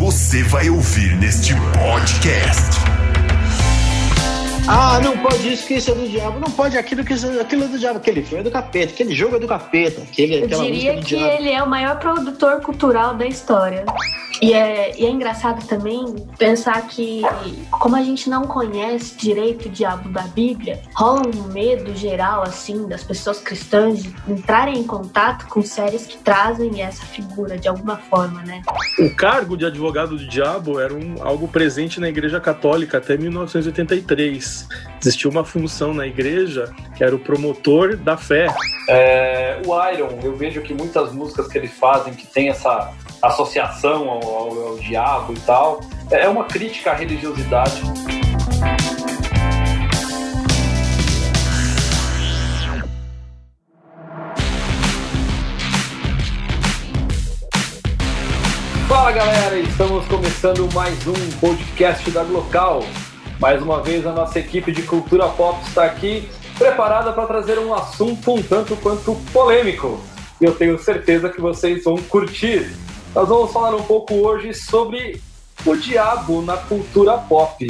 você vai ouvir neste podcast. Ah, não pode isso que isso é do diabo, não pode aquilo que isso, aquilo é do diabo, aquele filme é do capeta, aquele jogo é do capeta, aquele, Eu aquela é diria do que diabo. ele é o maior produtor cultural da história. E é, e é engraçado também pensar que, como a gente não conhece direito o diabo da Bíblia, rola um medo geral, assim, das pessoas cristãs de entrarem em contato com séries que trazem essa figura de alguma forma, né? O cargo de advogado do diabo era um, algo presente na Igreja Católica até 1983. Existia uma função na igreja que era o promotor da fé. É, o Iron, eu vejo que muitas músicas que eles fazem que tem essa associação ao, ao- ao diabo e tal, é uma crítica à religiosidade. Fala galera, estamos começando mais um podcast da Glocal. Mais uma vez a nossa equipe de cultura pop está aqui preparada para trazer um assunto um tanto quanto polêmico. E eu tenho certeza que vocês vão curtir. Nós vamos falar um pouco hoje sobre o diabo na cultura pop.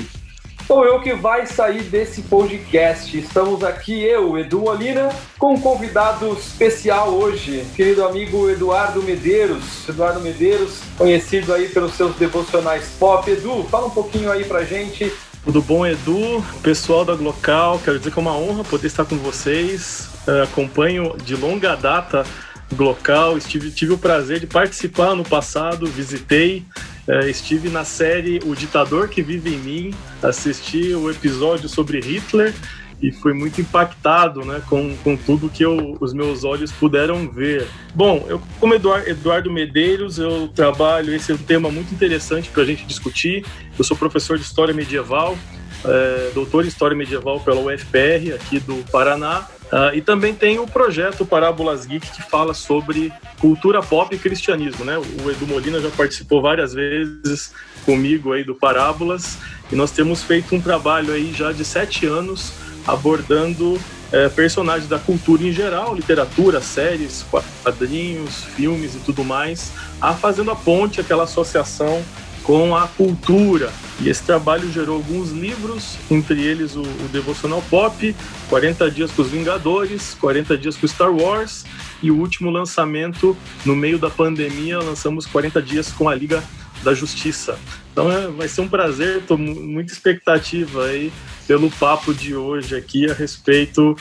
Sou eu que vai sair desse podcast. Estamos aqui, eu, Edu Molina, com um convidado especial hoje, querido amigo Eduardo Medeiros. Eduardo Medeiros, conhecido aí pelos seus devocionais pop. Edu, fala um pouquinho aí pra gente. Tudo bom, Edu? Pessoal da Glocal, quero dizer que é uma honra poder estar com vocês. Eh, acompanho de longa data Glocal, estive, tive o prazer de participar no passado, visitei, eh, estive na série O Ditador que Vive em Mim, assisti o episódio sobre Hitler e fui muito impactado né, com, com tudo que eu- os meus olhos puderam ver. Bom, eu como Eduar- Eduardo Medeiros, eu trabalho, esse é um tema muito interessante para a gente discutir. Eu sou professor de História Medieval, é, doutor em História Medieval pela UFPR, aqui do Paraná. Ah, e também tem o projeto Parábolas Geek, que fala sobre cultura pop e cristianismo. Né? O Edu Molina já participou várias vezes comigo aí do Parábolas, e nós temos feito um trabalho aí já de sete anos abordando é, personagens da cultura em geral, literatura, séries, quadrinhos, filmes e tudo mais, a fazendo a ponte, aquela associação com a cultura. E esse trabalho gerou alguns livros, entre eles o, o Devocional Pop, 40 Dias com os Vingadores, 40 Dias com Star Wars, e o último lançamento, no meio da pandemia, lançamos 40 Dias com a Liga da Justiça. Então é, vai ser um prazer, estou muita expectativa aí pelo papo de hoje aqui a respeito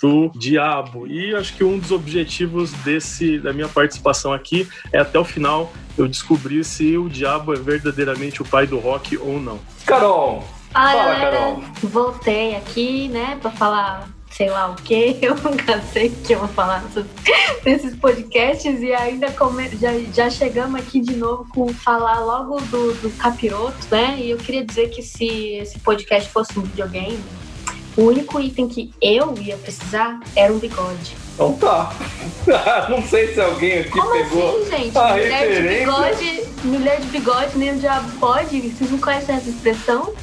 do diabo. E acho que um dos objetivos desse da minha participação aqui é até o final eu descobrir se o diabo é verdadeiramente o pai do rock ou não. Carol, Fala, Fala, galera. Carol. Voltei aqui, né, pra falar sei lá o que. Eu nunca sei o que eu vou falar desses podcasts e ainda come- já, já chegamos aqui de novo com falar logo do, do capiroto, né? E eu queria dizer que se esse podcast fosse um videogame, o único item que eu ia precisar era um bigode. então tá. Não sei se alguém aqui Como pegou. assim, gente? a Mulher de referência. bigode, mulher de bigode, nem o diabo pode? Vocês não conhecem essa expressão?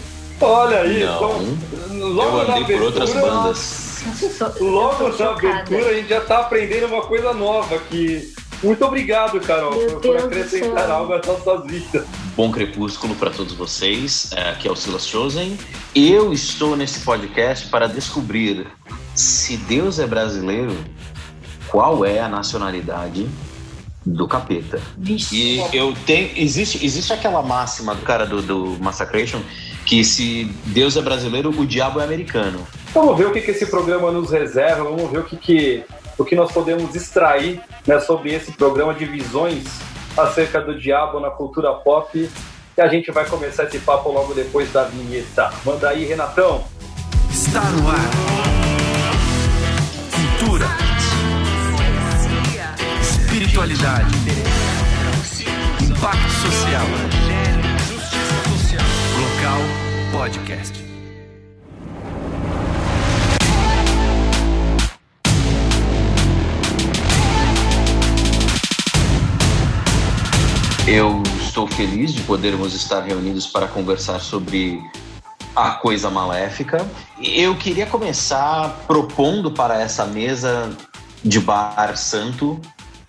Olha aí, Não, então, logo eu na andei por outras abertura- bandas. Logo na abertura a gente já tá aprendendo uma coisa nova aqui. Muito obrigado, Carol, Meu por, Deus acrescentar algo às nossas vidas. Bom crepúsculo para todos vocês. É, Aqui é o Silas Chosen. Eu estou nesse podcast para descobrir se Deus é brasileiro, qual é a nacionalidade do capeta. Vixe. E eu tenho. Existe, existe aquela máxima do cara do, do Massacration que se Deus é brasileiro, o diabo é americano. Vamos ver o que, que esse programa nos reserva, vamos ver o que, que, o que nós podemos extrair né, sobre esse programa de visões acerca do diabo na cultura pop. E a gente vai começar esse papo logo depois da vinheta. Manda aí, Renatão. Está no ar. Cultura. Espiritualidade. Impacto social. Local Podcast. Eu estou feliz de podermos estar reunidos para conversar sobre a coisa maléfica. Eu queria começar propondo para essa mesa de bar santo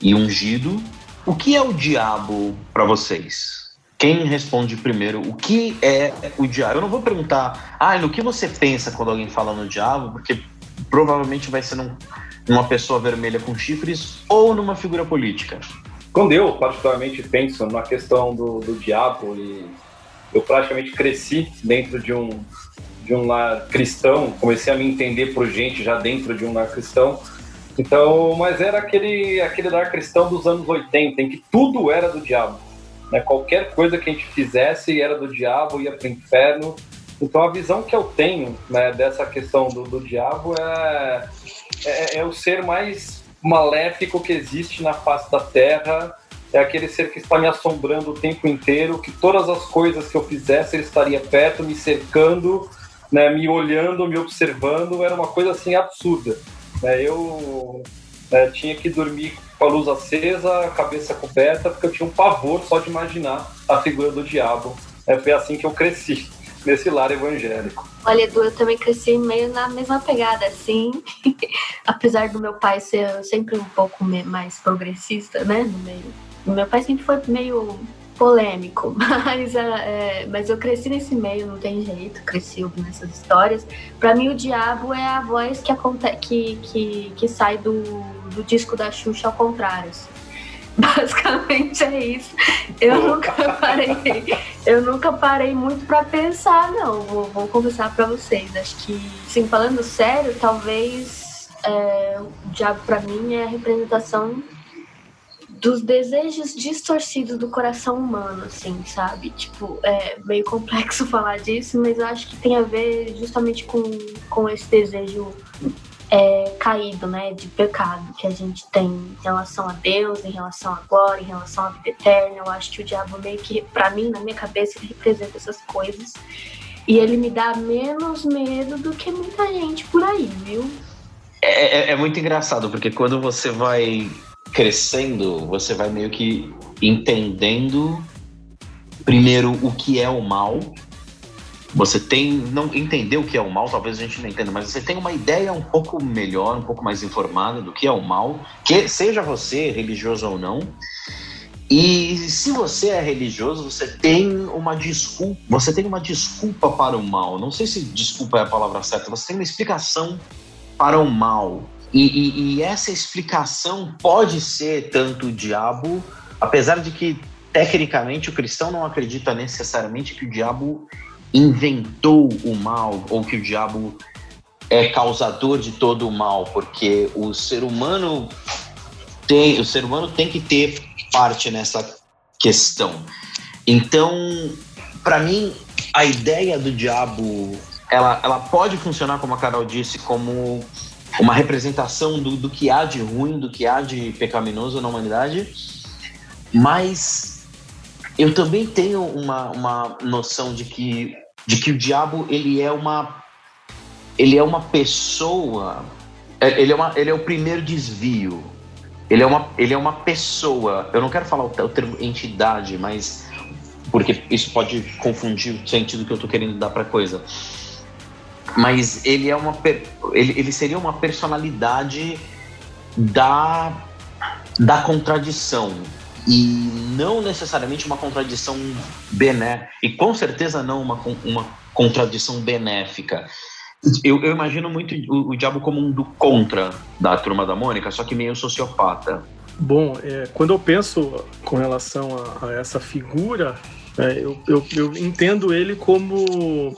e ungido o que é o diabo para vocês? quem responde primeiro o que é o diabo? Eu não vou perguntar, ah, no que você pensa quando alguém fala no diabo, porque provavelmente vai ser num, numa pessoa vermelha com chifres ou numa figura política. Quando eu, particularmente, penso na questão do, do diabo, e eu praticamente cresci dentro de um, de um lar cristão, comecei a me entender por gente já dentro de um lar cristão. Então, mas era aquele, aquele lar cristão dos anos 80, em que tudo era do diabo. Né? Qualquer coisa que a gente fizesse era do diabo, ia para o inferno. Então, a visão que eu tenho né, dessa questão do, do diabo é, é, é o ser mais maléfico que existe na face da terra é aquele ser que está me assombrando o tempo inteiro, que todas as coisas que eu fizesse ele estaria perto, me cercando, né, me olhando, me observando, era uma coisa assim absurda. Né? Eu né, tinha que dormir com a luz acesa, a cabeça coberta, porque eu tinha um pavor só de imaginar a figura do diabo. É, foi assim que eu cresci, nesse lar evangélico. Olha, Edu, eu também cresci meio na mesma pegada, assim. Apesar do meu pai ser sempre um pouco mais progressista, né, no meio. O meu pai sempre foi meio polêmico, mas, é, mas eu cresci nesse meio, não tem jeito, cresci ouvindo essas histórias. Para mim, o diabo é a voz que, que, que, que sai do, do disco da Xuxa ao contrário. Assim. Basicamente é isso. Eu nunca parei, eu nunca parei muito para pensar, não. Vou, vou confessar para vocês. Acho que, sim, falando sério, talvez é, o diabo para mim é a representação dos desejos distorcidos do coração humano, assim, sabe? Tipo, é meio complexo falar disso, mas eu acho que tem a ver justamente com, com esse desejo é, caído, né, de pecado que a gente tem em relação a Deus, em relação a glória, em relação à vida eterna. Eu acho que o diabo meio que, para mim, na minha cabeça, representa essas coisas. E ele me dá menos medo do que muita gente por aí, viu? É, é, é muito engraçado, porque quando você vai crescendo, você vai meio que entendendo primeiro o que é o mal. Você tem não entender o que é o mal, talvez a gente não entenda, mas você tem uma ideia um pouco melhor, um pouco mais informada do que é o mal, que seja você religioso ou não. E se você é religioso, você tem uma desculpa, você tem uma desculpa para o mal. Não sei se desculpa é a palavra certa, você tem uma explicação para o mal. E, e, e, essa explicação pode ser tanto o diabo, apesar de que tecnicamente o cristão não acredita necessariamente que o diabo inventou o mal ou que o diabo é causador de todo o mal, porque o ser humano tem, o ser humano tem que ter parte nessa questão. Então, para mim, a ideia do diabo, ela, ela pode funcionar como a Carol disse, como uma representação do, do que há de ruim, do que há de pecaminoso na humanidade, mas eu também tenho uma, uma noção de que, de que o diabo ele é uma ele é uma pessoa é, ele é, uma, ele é o primeiro desvio. Ele é uma ele é uma pessoa. Eu não quero falar o, o termo entidade mas porque isso pode confundir o sentido que eu estou querendo dar para coisa mas ele é uma ele, ele seria uma personalidade da da contradição. E não necessariamente uma contradição benéfica e com certeza não uma, uma contradição benéfica. Eu, eu imagino muito o, o, diabo como um do contra da turma da Mônica só que meio sociopata. Bom é, quando eu penso com relação a, a essa figura é, eu, eu, eu entendo ele como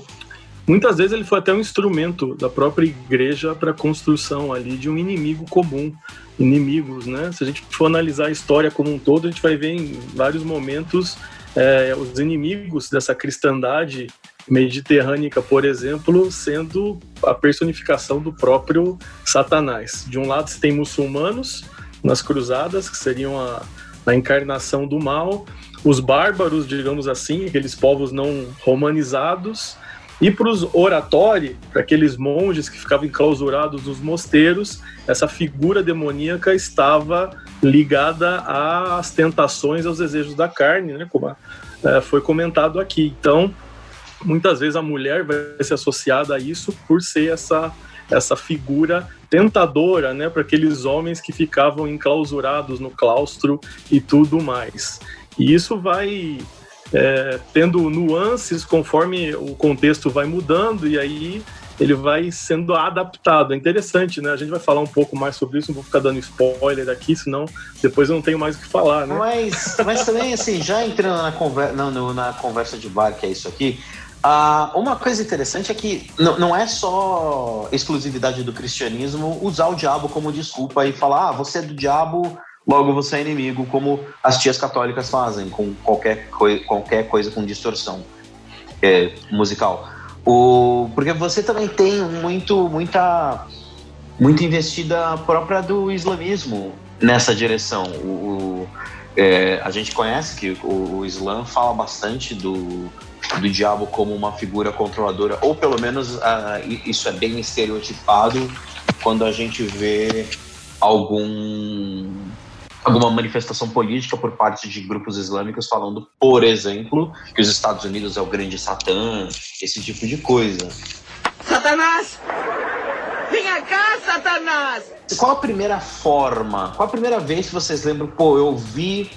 Muitas vezes ele foi até um instrumento da própria igreja para a construção ali de um inimigo comum, inimigos, né? Se a gente for analisar a história como um todo, a gente vai ver em vários momentos é, os inimigos dessa cristandade mediterrânica, por exemplo, sendo a personificação do próprio Satanás. De um lado, você tem muçulmanos nas cruzadas, que seriam a, a encarnação do mal, os bárbaros, digamos assim, aqueles povos não romanizados, e para os oratórios, para aqueles monges que ficavam enclausurados nos mosteiros, essa figura demoníaca estava ligada às tentações, aos desejos da carne, né, como é, foi comentado aqui. Então, muitas vezes a mulher vai ser associada a isso por ser essa, essa figura tentadora né, para aqueles homens que ficavam enclausurados no claustro e tudo mais. E isso vai é, tendo nuances conforme o contexto vai mudando e aí ele vai sendo adaptado. É interessante, né? A gente vai falar um pouco mais sobre isso, não vou ficar dando spoiler aqui, senão depois eu não tenho mais o que falar, né? Mas, mas também, assim, já entrando na, conver na, na conversa de bar, que é isso aqui, uh, uma coisa interessante é que não é só exclusividade do cristianismo usar o diabo como desculpa e falar, ah, você é do diabo, logo você é inimigo, como as tias católicas fazem com qualquer, coi qualquer coisa com distorção é, musical. O, porque você também tem muito, muita, muita investida própria do islamismo nessa direção. O, o é, a gente conhece que o, o Islã fala bastante do, do diabo como uma figura controladora, ou pelo menos uh, isso é bem estereotipado quando a gente vê algum alguma manifestação política por parte de grupos islâmicos falando, por exemplo, que os Estados Unidos é o grande Satã, esse tipo de coisa. Satanás! Venha cá, Satanás! Qual a primeira forma, qual a primeira vez que vocês lembram, pô, eu vi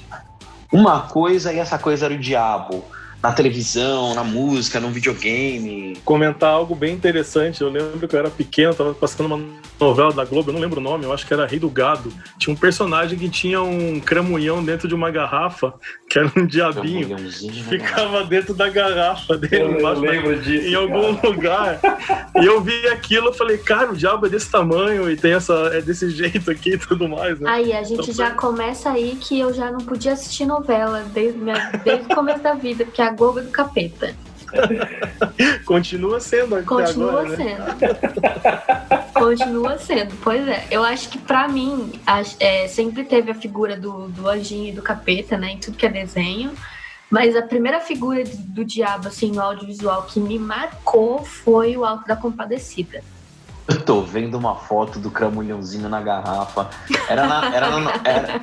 uma coisa e essa coisa era o diabo? Na televisão, na música, no videogame. Comentar algo bem interessante. Eu lembro que eu era pequeno, tava passando uma novela da Globo, eu não lembro o nome, eu acho que era Rei do Gado. Tinha um personagem que tinha um cramunhão dentro de uma garrafa, que era um diabinho. Que ficava dentro da garrafa dele, eu lembro disso, em algum cara. lugar. e eu vi aquilo e falei, cara, o diabo é desse tamanho e tem essa, é desse jeito aqui e tudo mais. Né? Aí a gente então, já foi... começa aí que eu já não podia assistir novela desde, minha, desde o começo da vida, porque a É do capeta. Continua sendo até Continua agora, sendo. Né? Continua sendo. Pois é. Eu acho que pra mim é, sempre teve a figura do, do anjinho e do capeta, né? Em tudo que é desenho. Mas a primeira figura do diabo, assim, no audiovisual que me marcou foi o Alto da Compadecida. Eu tô vendo uma foto do cramulhãozinho na garrafa. Era na, era na, era,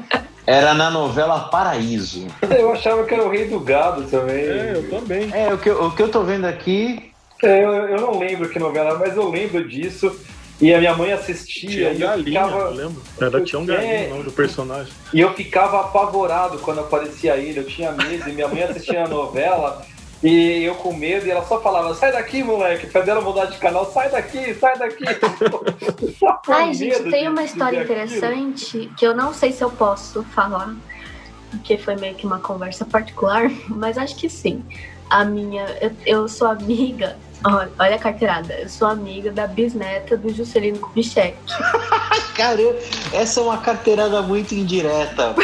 era na novela Paraíso. Eu achava que era o Rei do Gado também. É, eu também. É, o que, o que eu tô vendo aqui. É, eu, eu não lembro que novela, mas eu lembro disso. E a minha mãe assistia Tião e eu Galinha, ficava... eu lembro. Era Tião Galinha é... o nome do personagem. E eu ficava apavorado quando aparecia ele, eu tinha medo, e minha mãe assistia a novela e eu com medo, e ela só falava: sai daqui, moleque, fazendo mudar de canal, sai daqui, sai daqui. Ai, gente, tem uma história interessante aquilo. que eu não sei se eu posso falar, porque foi meio que uma conversa particular, mas acho que sim. A minha, eu, eu sou amiga Olha, olha a carteirada. Eu sou amiga da bisneta do Juscelino Kubitschek. Caramba, essa é uma carteirada muito indireta.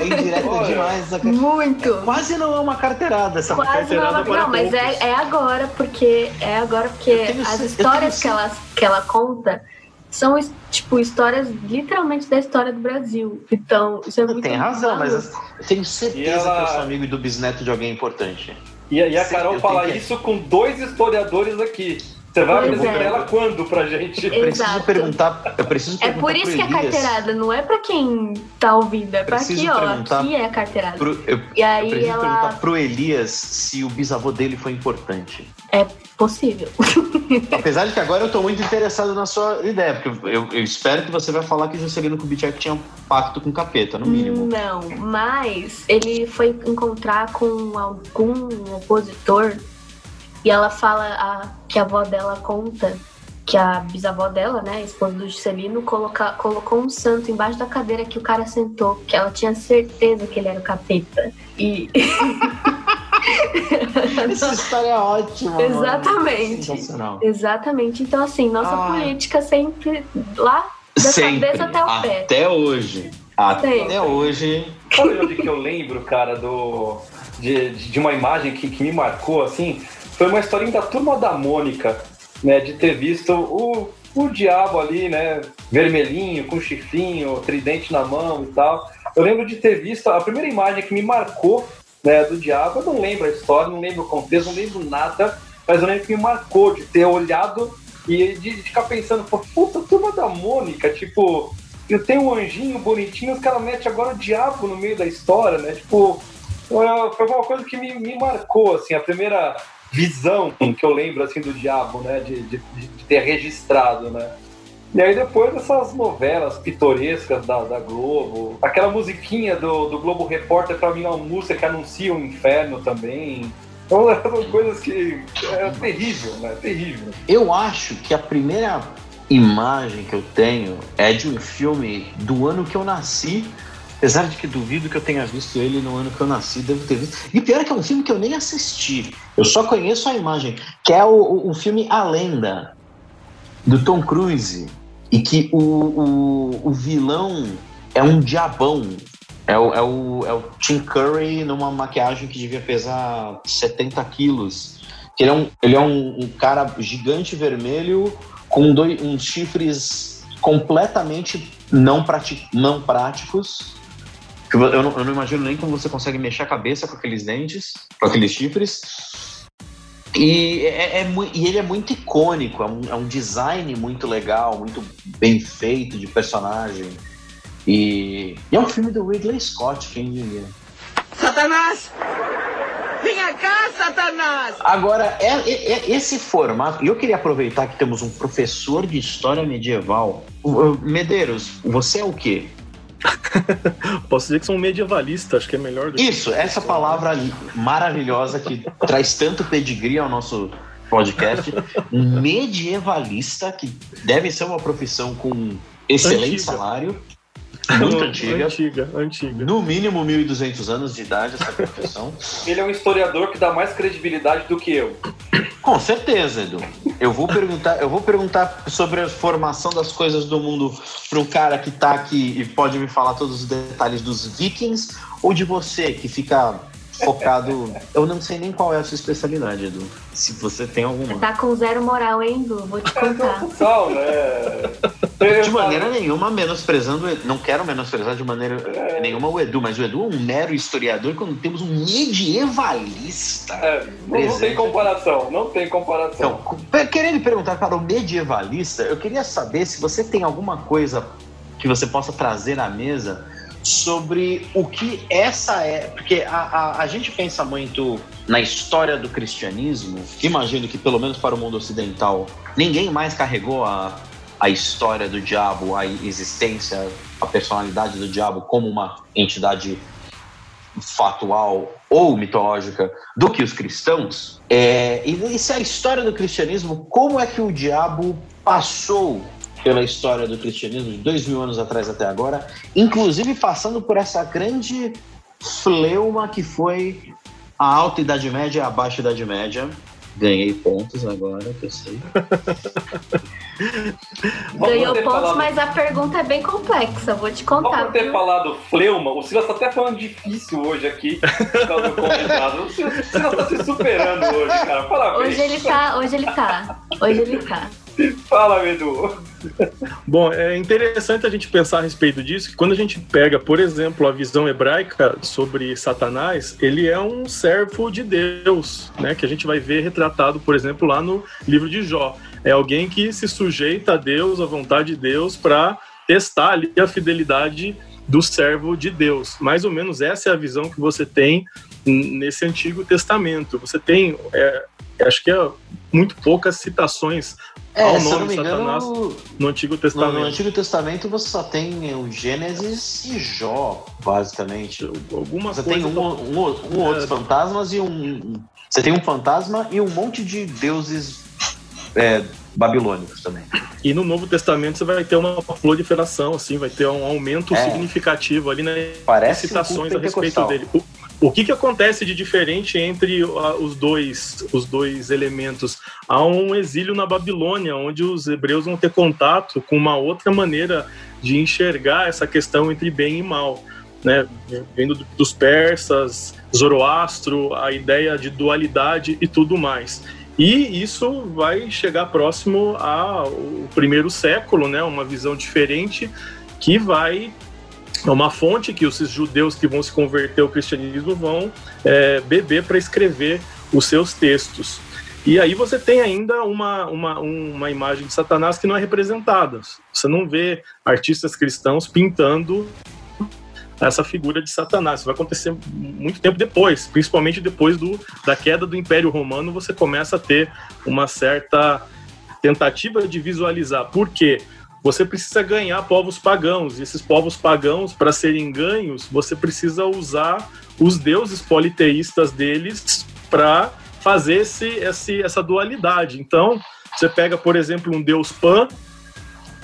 É indireta demais. Essa Muito. É, quase não é uma carteirada essa Quase carteirada. Não, é uma... não mas é, é, agora, porque é agora porque as histórias que ela, que ela conta são tipo histórias literalmente da história do Brasil. Então, isso é muito Tem razão, mas eu tenho certeza ela... que eu sou amigo do bisneto de alguém importante. E, e a Carol fala que... isso com dois historiadores aqui. Você vai pois perguntar é. ela quando pra gente? Eu preciso perguntar. Eu preciso perguntar é por isso que é carteirada, não é pra quem tá ouvindo, é pra aqui, ó. Aqui é a carteirada. Pro, eu, e aí eu preciso ela... perguntar pro Elias se o bisavô dele foi importante. É possível. Apesar de que agora eu tô muito interessado na sua ideia, porque eu, eu espero que você vai falar que Juscelino Kubitschek tinha um pacto com o capeta, no mínimo. Não, mas ele foi encontrar com algum opositor e ela fala a, que a avó dela conta que a bisavó dela, né, a esposa do Juscelino, coloca, colocou um santo embaixo da cadeira que o cara sentou, que ela tinha certeza que ele era o capeta. E. Essa história é ótima. Exatamente. Exatamente. Então, assim, nossa ah. política sempre lá da sempre. cabeça até o pé. Até hoje. Até sempre. hoje. Sabe onde que eu lembro, cara, do, de, de uma imagem que, que me marcou, assim? Foi uma historinha da turma da Mônica, né? De ter visto o, o diabo ali, né? Vermelhinho, com chifrinho, tridente na mão e tal. Eu lembro de ter visto a primeira imagem que me marcou né, do diabo. Eu não lembro a história, não lembro o contexto, não lembro nada, mas eu lembro que me marcou de ter olhado e de, de ficar pensando, puta, turma da Mônica, tipo, eu tenho um anjinho bonitinho, os caras metem agora o diabo no meio da história, né? Tipo, foi uma coisa que me, me marcou, assim, a primeira visão que eu lembro, assim, do diabo, né? De, de, de ter registrado, né? E aí depois essas novelas pitorescas da, da Globo, aquela musiquinha do, do Globo Repórter pra mim é uma música que anuncia o inferno também. Então são coisas que é terrível, né? Terrível. Eu acho que a primeira imagem que eu tenho é de um filme do ano que eu nasci. Apesar de que duvido que eu tenha visto ele no ano que eu nasci, devo ter visto. E pior é que é um filme que eu nem assisti. Eu só conheço a imagem, que é o, o, filme A Lenda, do Tom Cruise. E que o, o, o vilão é um diabão. É o, é, o, é o Tim Curry numa maquiagem que devia pesar 70 quilos. Ele é um, ele é um, um cara gigante vermelho com dois, uns chifres completamente não, prati, não práticos. Eu não, eu não imagino nem como você consegue mexer a cabeça com aqueles dentes, com aqueles chifres. E, é, é, e, ele é muito icônico, é um, é um, design muito legal, muito bem feito de personagem. E, e, é um filme do Ridley Scott, quem diria. Satanás! Venha cá, Satanás! Agora, é, é, é esse formato. E eu queria aproveitar que temos um professor de história medieval. Medeiros, você é o quê? Posso dizer que sou um medievalista, acho que é melhor do Isso, que... essa palavra maravilhosa que traz tanto pedigree ao nosso podcast. Um medievalista, que deve ser uma profissão com excelente Antiga. salário. Muito antiga. Antiga, antiga. No mínimo 1.200 anos de idade, essa profissão. Ele é um historiador que dá mais credibilidade do que eu. Com certeza, Edu. Eu vou perguntar, eu vou perguntar sobre a formação das coisas do mundo para um cara que está aqui e pode me falar todos os detalhes dos vikings ou de você que fica focado. Eu não sei nem qual é a sua especialidade, Edu. Se você tem alguma. Tá com zero moral, hein, Edu? Vou te contar. Total, né? De maneira nenhuma, menosprezando. Não quero menosprezar de maneira é. nenhuma o Edu, mas o Edu é um mero historiador quando temos um medievalista. É, não, tem comparação, não tem comparação. Então, querendo perguntar para o medievalista, eu queria saber se você tem alguma coisa que você possa trazer à mesa sobre o que essa é. Porque a, a, a, gente pensa muito na história do cristianismo, imagino que, pelo menos para o mundo ocidental, ninguém mais carregou a, a história do diabo, a existência, a personalidade do diabo como uma entidade factual ou mitológica do que os cristãos. É, e se a história do cristianismo, como é que o diabo passou pela história do cristianismo de dois mil anos atrás até agora, inclusive passando por essa grande fleuma que foi a alta Idade Média e a baixa Idade Média. Ganhei pontos agora, que eu sei. Ganhou pontos, falado... mas a pergunta é bem complexa, vou te contar. Vamos ter viu? falado fleuma, o Silas tá até falando difícil hoje aqui, por causa do convidado. O Silas tá se superando hoje, cara. Parabéns. Hoje ele tá, hoje ele tá. Hoje ele tá. Fala, Edu. Bom, é interessante a gente pensar a respeito disso, que quando a gente pega, por exemplo, a visão hebraica sobre Satanás, ele é um servo de Deus, né? Que a gente vai ver retratado, por exemplo, lá no livro de Jó. É alguém que se sujeita a Deus, à vontade de Deus, para testar ali a fidelidade do servo de Deus. Mais ou menos essa é a visão que você tem nesse Antigo Testamento. Você tem, é, acho que é muito poucas citações é, ao nome de Satanás no Antigo Testamento. No, Antigo Testamento você só tem o Gênesis e Jó, basicamente. Algumas você tem um, um, um é, outros fantasmas e um. Você tem um fantasma e um monte de deuses é, babilônicos também. E no Novo Testamento você vai ter uma proliferação, assim, vai ter um aumento é. significativo ali nas Parece citações um a respeito dele. O, o que, que acontece de diferente entre os dois, os dois elementos? Há um exílio na Babilônia, onde os hebreus vão ter contato com uma outra maneira de enxergar essa questão entre bem e mal. Né, vindo dos persas, Zoroastro, a ideia de dualidade e tudo mais. E isso vai chegar próximo ao primeiro século, né, uma visão diferente que vai é uma fonte que os judeus que vão se converter ao cristianismo vão é, beber para escrever os seus textos. E aí você tem ainda uma, uma, uma imagem de Satanás que não é representada. Você não vê artistas cristãos pintando essa figura de Satanás. Isso vai acontecer muito tempo depois, principalmente depois do, da queda do Império Romano, você começa a ter uma certa tentativa de visualizar. Por quê? Você precisa ganhar povos pagãos. E esses povos pagãos, para serem ganhos, você precisa usar os deuses politeístas deles para fazer esse, esse, essa dualidade. Então, você pega, por exemplo, um deus Pan,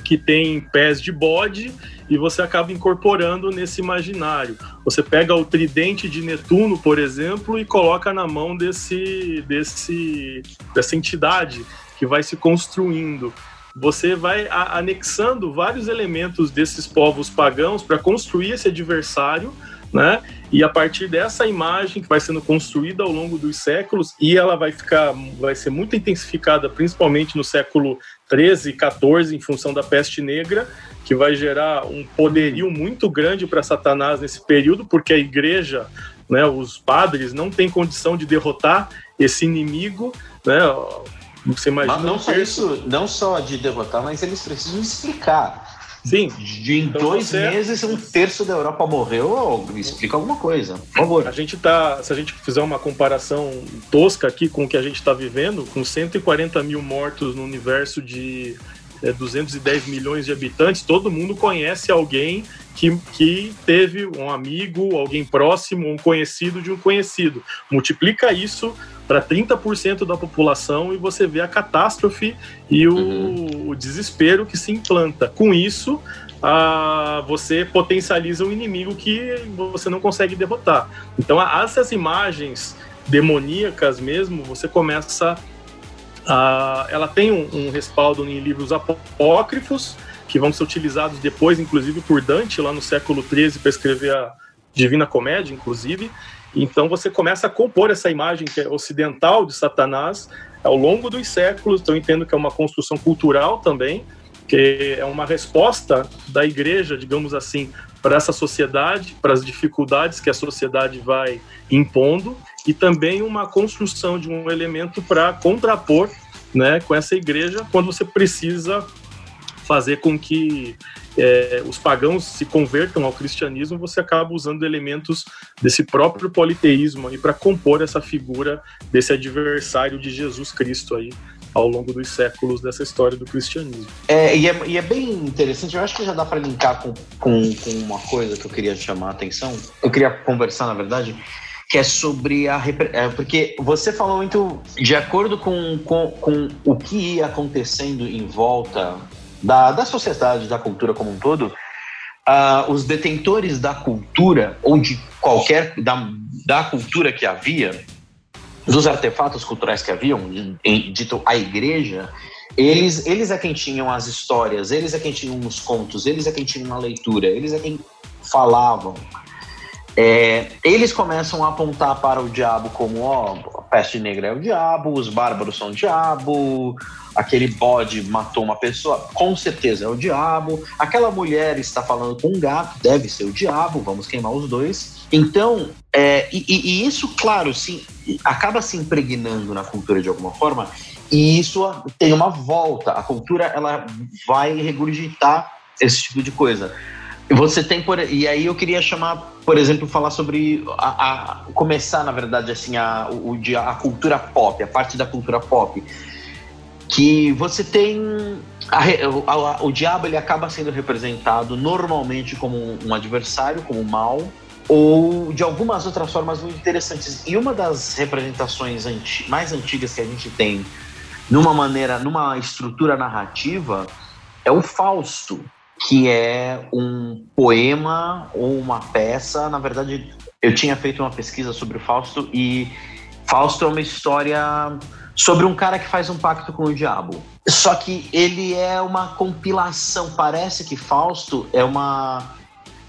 que tem pés de bode, e você acaba incorporando nesse imaginário. Você pega o tridente de Netuno, por exemplo, e coloca na mão desse, desse, dessa entidade que vai se construindo você vai anexando vários elementos desses povos pagãos para construir esse adversário, né? E a partir dessa imagem que vai sendo construída ao longo dos séculos e ela vai ficar, vai ser muito intensificada, principalmente no século 13 e 14, em função da peste negra, que vai gerar um poderio muito grande para Satanás nesse período, porque a igreja, né, os padres não têm condição de derrotar esse inimigo, né? Você imagina mas não só isso, não só de derrotar, mas eles precisam explicar. Sim. De em então dois você... meses, um terço da Europa morreu. Explica alguma coisa, por favor. A gente tá. Se a gente fizer uma comparação tosca aqui com o que a gente está vivendo, com 140 mil mortos no universo de é, 210 milhões de habitantes, todo mundo conhece alguém que, que teve um amigo, alguém próximo, um conhecido de um conhecido. Multiplica isso para 30% da população e você vê a catástrofe e o, uhum. o desespero que se implanta. Com isso, ah, você potencializa um inimigo que você não consegue derrotar. Então, essas imagens demoníacas mesmo, você começa a. Ela tem um, um respaldo em livros apócrifos, que vão ser utilizados depois, inclusive, por Dante, lá no século XIII, para escrever a Divina Comédia, inclusive. Então você começa a compor essa imagem que é ocidental de Satanás ao longo dos séculos. Então eu entendo que é uma construção cultural também, que é uma resposta da igreja, digamos assim, para essa sociedade, para as dificuldades que a sociedade vai impondo, e também uma construção de um elemento para contrapor né, com essa igreja quando você precisa fazer com que é, os pagãos se convertam ao cristianismo, você acaba usando elementos desse próprio politeísmo aí para compor essa figura desse adversário de Jesus Cristo aí ao longo dos séculos dessa história do cristianismo. É, e, é, e é bem interessante, eu acho que já dá para linkar com, com, com uma coisa que eu queria chamar a atenção. Eu queria conversar, na verdade, que é sobre a. É, porque você falou muito de acordo com, com, com o que ia acontecendo em volta da, da sociedade, da cultura como um todo, uh, os detentores da cultura, ou de qualquer. da, da cultura que havia, dos artefatos culturais que haviam, dito a igreja, eles, eles é quem tinham as histórias, eles é quem tinham os contos, eles é quem tinham a leitura, eles é quem falavam. É, eles começam a apontar para o diabo como, ó, peste negra é o diabo, os bárbaros são o diabo, aquele bode matou uma pessoa, com certeza é o diabo, aquela mulher está falando com um gato, deve ser o diabo, vamos queimar os dois. Então, é, e, e, isso, claro, sim, acaba se impregnando na cultura de alguma forma, e isso tem uma volta. A cultura ela vai regurgitar esse tipo de coisa. Você tem por e aí eu queria chamar, por exemplo, falar sobre a, a começar na verdade assim a, o, a cultura pop, a parte da cultura pop, que você tem a, a, o diabo ele acaba sendo representado normalmente como um adversário, como mal, ou de algumas outras formas muito interessantes. E uma das representações anti, mais antigas que a gente tem numa maneira, numa estrutura narrativa, é o Fausto que é um poema ou uma peça. Na verdade, eu tinha feito uma pesquisa sobre o Fausto e Fausto é uma história sobre um cara que faz um pacto com o diabo. Só que ele é uma compilação. Parece que Fausto é uma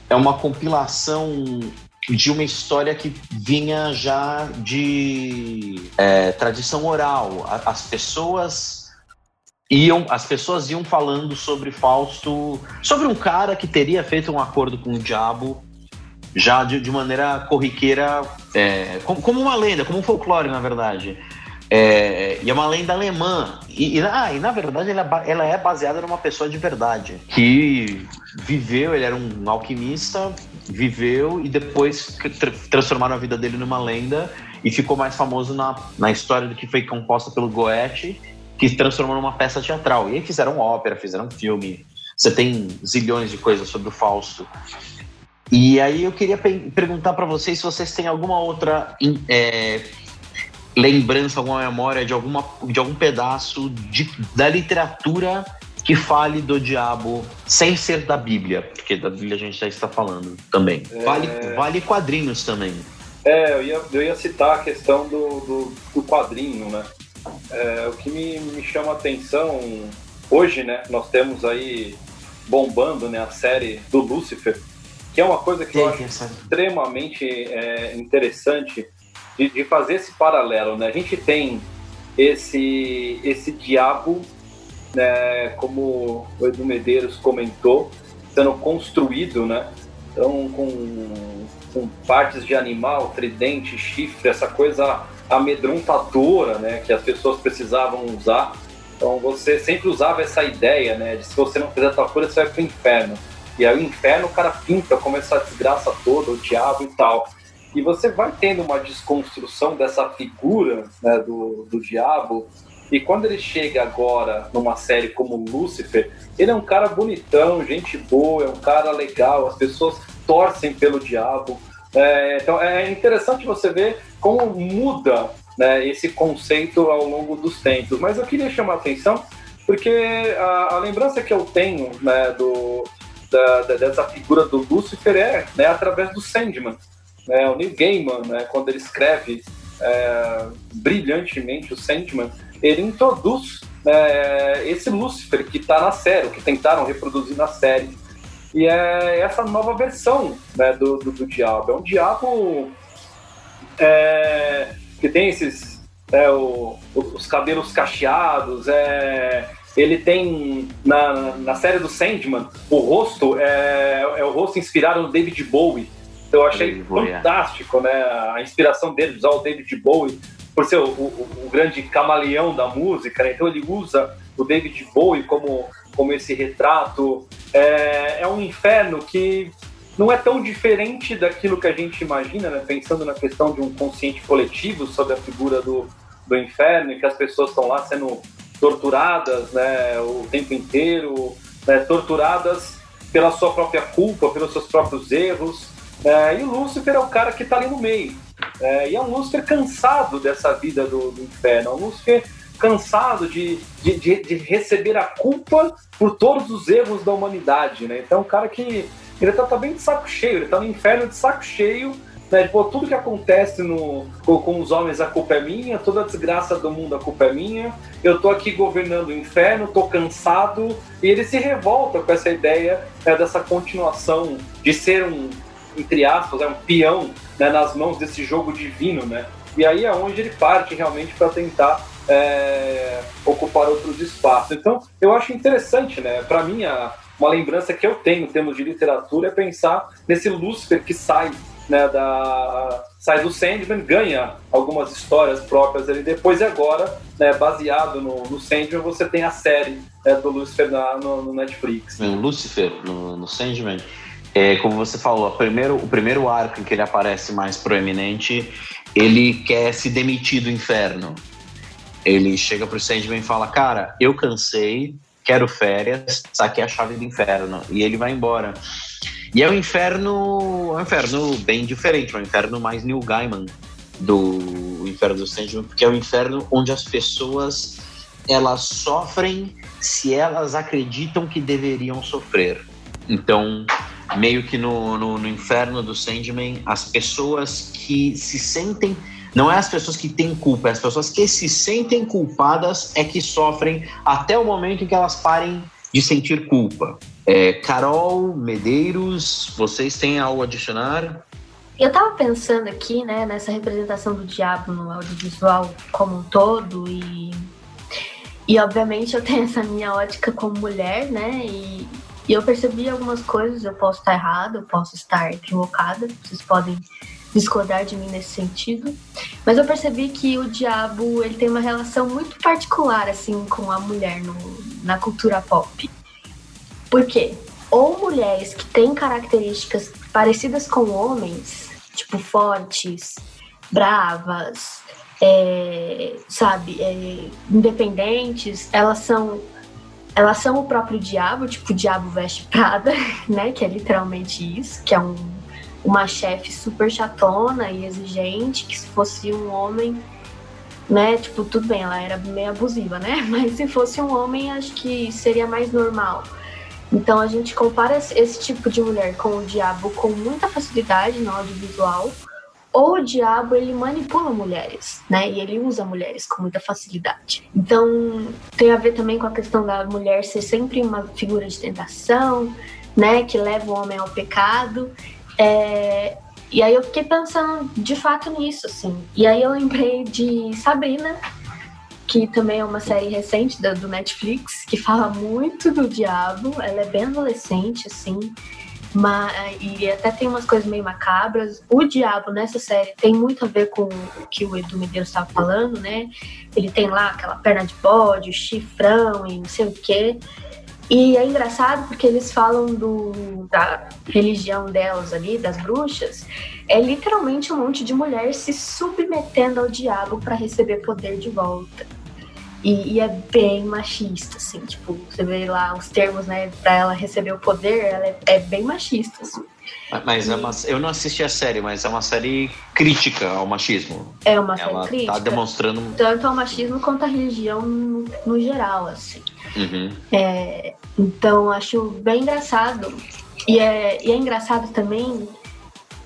é uma compilação de uma história que vinha já de é, tradição oral. As pessoas iam, as pessoas iam falando sobre Fausto, sobre um cara que teria feito um acordo com o diabo já de, de maneira corriqueira, é, como, como, uma lenda, como um folclore, na verdade. É, e é uma lenda alemã. E, e, ah, e na verdade ela, ela, é baseada numa pessoa de verdade. Que viveu, ele era um alquimista, viveu e depois tra transformaram a vida dele numa lenda e ficou mais famoso na, na história do que foi composta pelo Goethe que se transformou numa peça teatral. E aí fizeram ópera, fizeram filme, você tem zilhões de coisas sobre o Fausto. E aí eu queria pe- perguntar para vocês se vocês têm alguma outra é, lembrança, alguma memória de, alguma, de algum pedaço de, da literatura que fale do diabo sem ser da Bíblia, porque da Bíblia a gente já está falando também. Vale, vale quadrinhos também. É, eu ia, eu ia citar a questão do, do, do quadrinho, né? É, o que me, me chama a atenção hoje, né? Nós temos aí bombando né, a série do Lúcifer, que é uma coisa que eu acho extremamente é, interessante de, de fazer esse paralelo, né? A gente tem esse, esse diabo, né, como o Edu Medeiros comentou, sendo construído, né? Então, com, com partes de animal, tridente, chifre, essa coisa amedrontadora, né? Que as pessoas precisavam usar. Então, você sempre usava essa ideia, né? De se você não fizer tal coisa, você vai pro inferno. E aí o inferno o cara pinta como essa desgraça toda, o diabo e tal. E você vai tendo uma desconstrução dessa figura né, do, do diabo. E quando ele chega agora numa série como Lúcifer, ele é um cara bonitão, gente boa, é um cara legal, as pessoas torcem pelo diabo. É, então é interessante você ver como muda né, esse conceito ao longo dos tempos. Mas eu queria chamar a atenção porque a, a lembrança que eu tenho né, do, da, da, dessa figura do Lúcifer é né, através do Sandman. Né, o Neil Gaiman, né, quando ele escreve é, brilhantemente o Sandman, ele introduz é, esse Lúcifer que está na série, que tentaram reproduzir na série. E é essa nova versão né, do, do, do diabo. É um diabo é, que tem esses é, o, os cabelos cacheados, é, ele tem na, na série do Sandman o rosto é, é o rosto inspirado no David Bowie. Eu achei David Bowie, é. fantástico, né? A inspiração dele usar o David Bowie por ser o, o, o grande camaleão da música. Né? Então ele usa o David Bowie como como esse retrato. É, é um inferno que não é tão diferente daquilo que a gente imagina, né? pensando na questão de um consciente coletivo sobre a figura do, do inferno e que as pessoas estão lá sendo torturadas né, o tempo inteiro, né, torturadas pela sua própria culpa, pelos seus próprios erros. né, e o Lúcifer é o cara que está ali no meio. É, e é um Lúcifer cansado dessa vida do, do inferno, é um Lúcifer cansado de, de, de, de receber a culpa por todos os erros da humanidade. Né? Então, um cara que ele tá, tá bem de saco cheio, ele tá no inferno de saco cheio né? Tudo que acontece no, com, com, os homens a culpa é minha, toda a desgraça do mundo a culpa é minha, eu tô aqui governando o inferno, tô cansado, e ele se revolta com essa ideia né, dessa continuação de ser um, entre aspas, é um peão né, nas mãos desse jogo divino, né? E aí é onde ele parte realmente para tentar é, ocupar outros espaços. Então, eu acho interessante, né? Para mim, a, uma lembrança que eu tenho em termos de literatura é pensar nesse Lúcifer que sai né, da, sai do Sandman, ganha algumas histórias próprias ali depois, e agora, né, baseado no, no Sandman, você tem a série né, do Lucifer na, no, no, Netflix. O Lucifer, no, no Sandman, é, como você falou, primeiro, o primeiro arco em que ele aparece mais proeminente, ele quer se demitir do inferno. Ele chega pro Sandman e fala, cara, eu cansei, quero férias, saquei a chave do inferno. E ele vai embora. E é um inferno, é um inferno bem diferente, é um inferno mais Neil Gaiman do Inferno do Sandman, porque é um inferno onde as pessoas elas sofrem se elas acreditam que deveriam sofrer. Então, meio que no, no, no inferno do Sandman, as pessoas que se sentem não é as pessoas que têm culpa, é as pessoas que se sentem culpadas é que sofrem até o momento em que elas parem de sentir culpa. É, Carol, Medeiros, vocês têm algo a adicionar? Eu tava pensando aqui, né, nessa representação do diabo no audiovisual como um todo e e obviamente eu tenho essa minha ótica como mulher, né, e, e eu percebi algumas coisas, eu posso estar errada, eu posso estar equivocada, vocês podem discordar de mim nesse sentido, mas eu percebi que o diabo ele tem uma relação muito particular assim com a mulher no, na cultura pop. Por quê? Ou mulheres que têm características parecidas com homens, tipo fortes, bravas, é, sabe, é, independentes, elas são elas são o próprio diabo, tipo o diabo veste Prada, né? Que é literalmente isso, que é um, uma chefe super chatona e exigente, que se fosse um homem, né? Tipo, tudo bem, ela era meio abusiva, né? Mas se fosse um homem, acho que seria mais normal. Então a gente compara esse tipo de mulher com o diabo com muita facilidade no audiovisual, ou o diabo ele manipula mulheres, né? E ele usa mulheres com muita facilidade. Então tem a ver também com a questão da mulher ser sempre uma figura de tentação, né? Que leva o homem ao pecado. É... E aí eu fiquei pensando de fato nisso, assim. E aí eu lembrei de Sabrina, que também é uma série recente do, do Netflix, que fala muito do diabo. Ela é bem adolescente, assim. E até tem umas coisas meio macabras. O diabo nessa série tem muito a ver com o que o Edu Medeiros estava falando, né? Ele tem lá aquela perna de bode, chifrão e não sei o quê. E é engraçado porque eles falam do, da religião delas ali, das bruxas. É literalmente um monte de mulher se submetendo ao diabo para receber poder de volta. E, e, é bem machista, assim, tipo, você vê lá os termos, né, pra ela receber o poder, ela é, é bem machista, assim. Mas e... é uma, eu não assisti a série, mas é uma série crítica ao machismo. É uma série ela crítica. Tá demonstrando. Tanto ao machismo quanto à religião no, no geral, assim. Uhum. É, então, acho bem engraçado. E é, e é engraçado também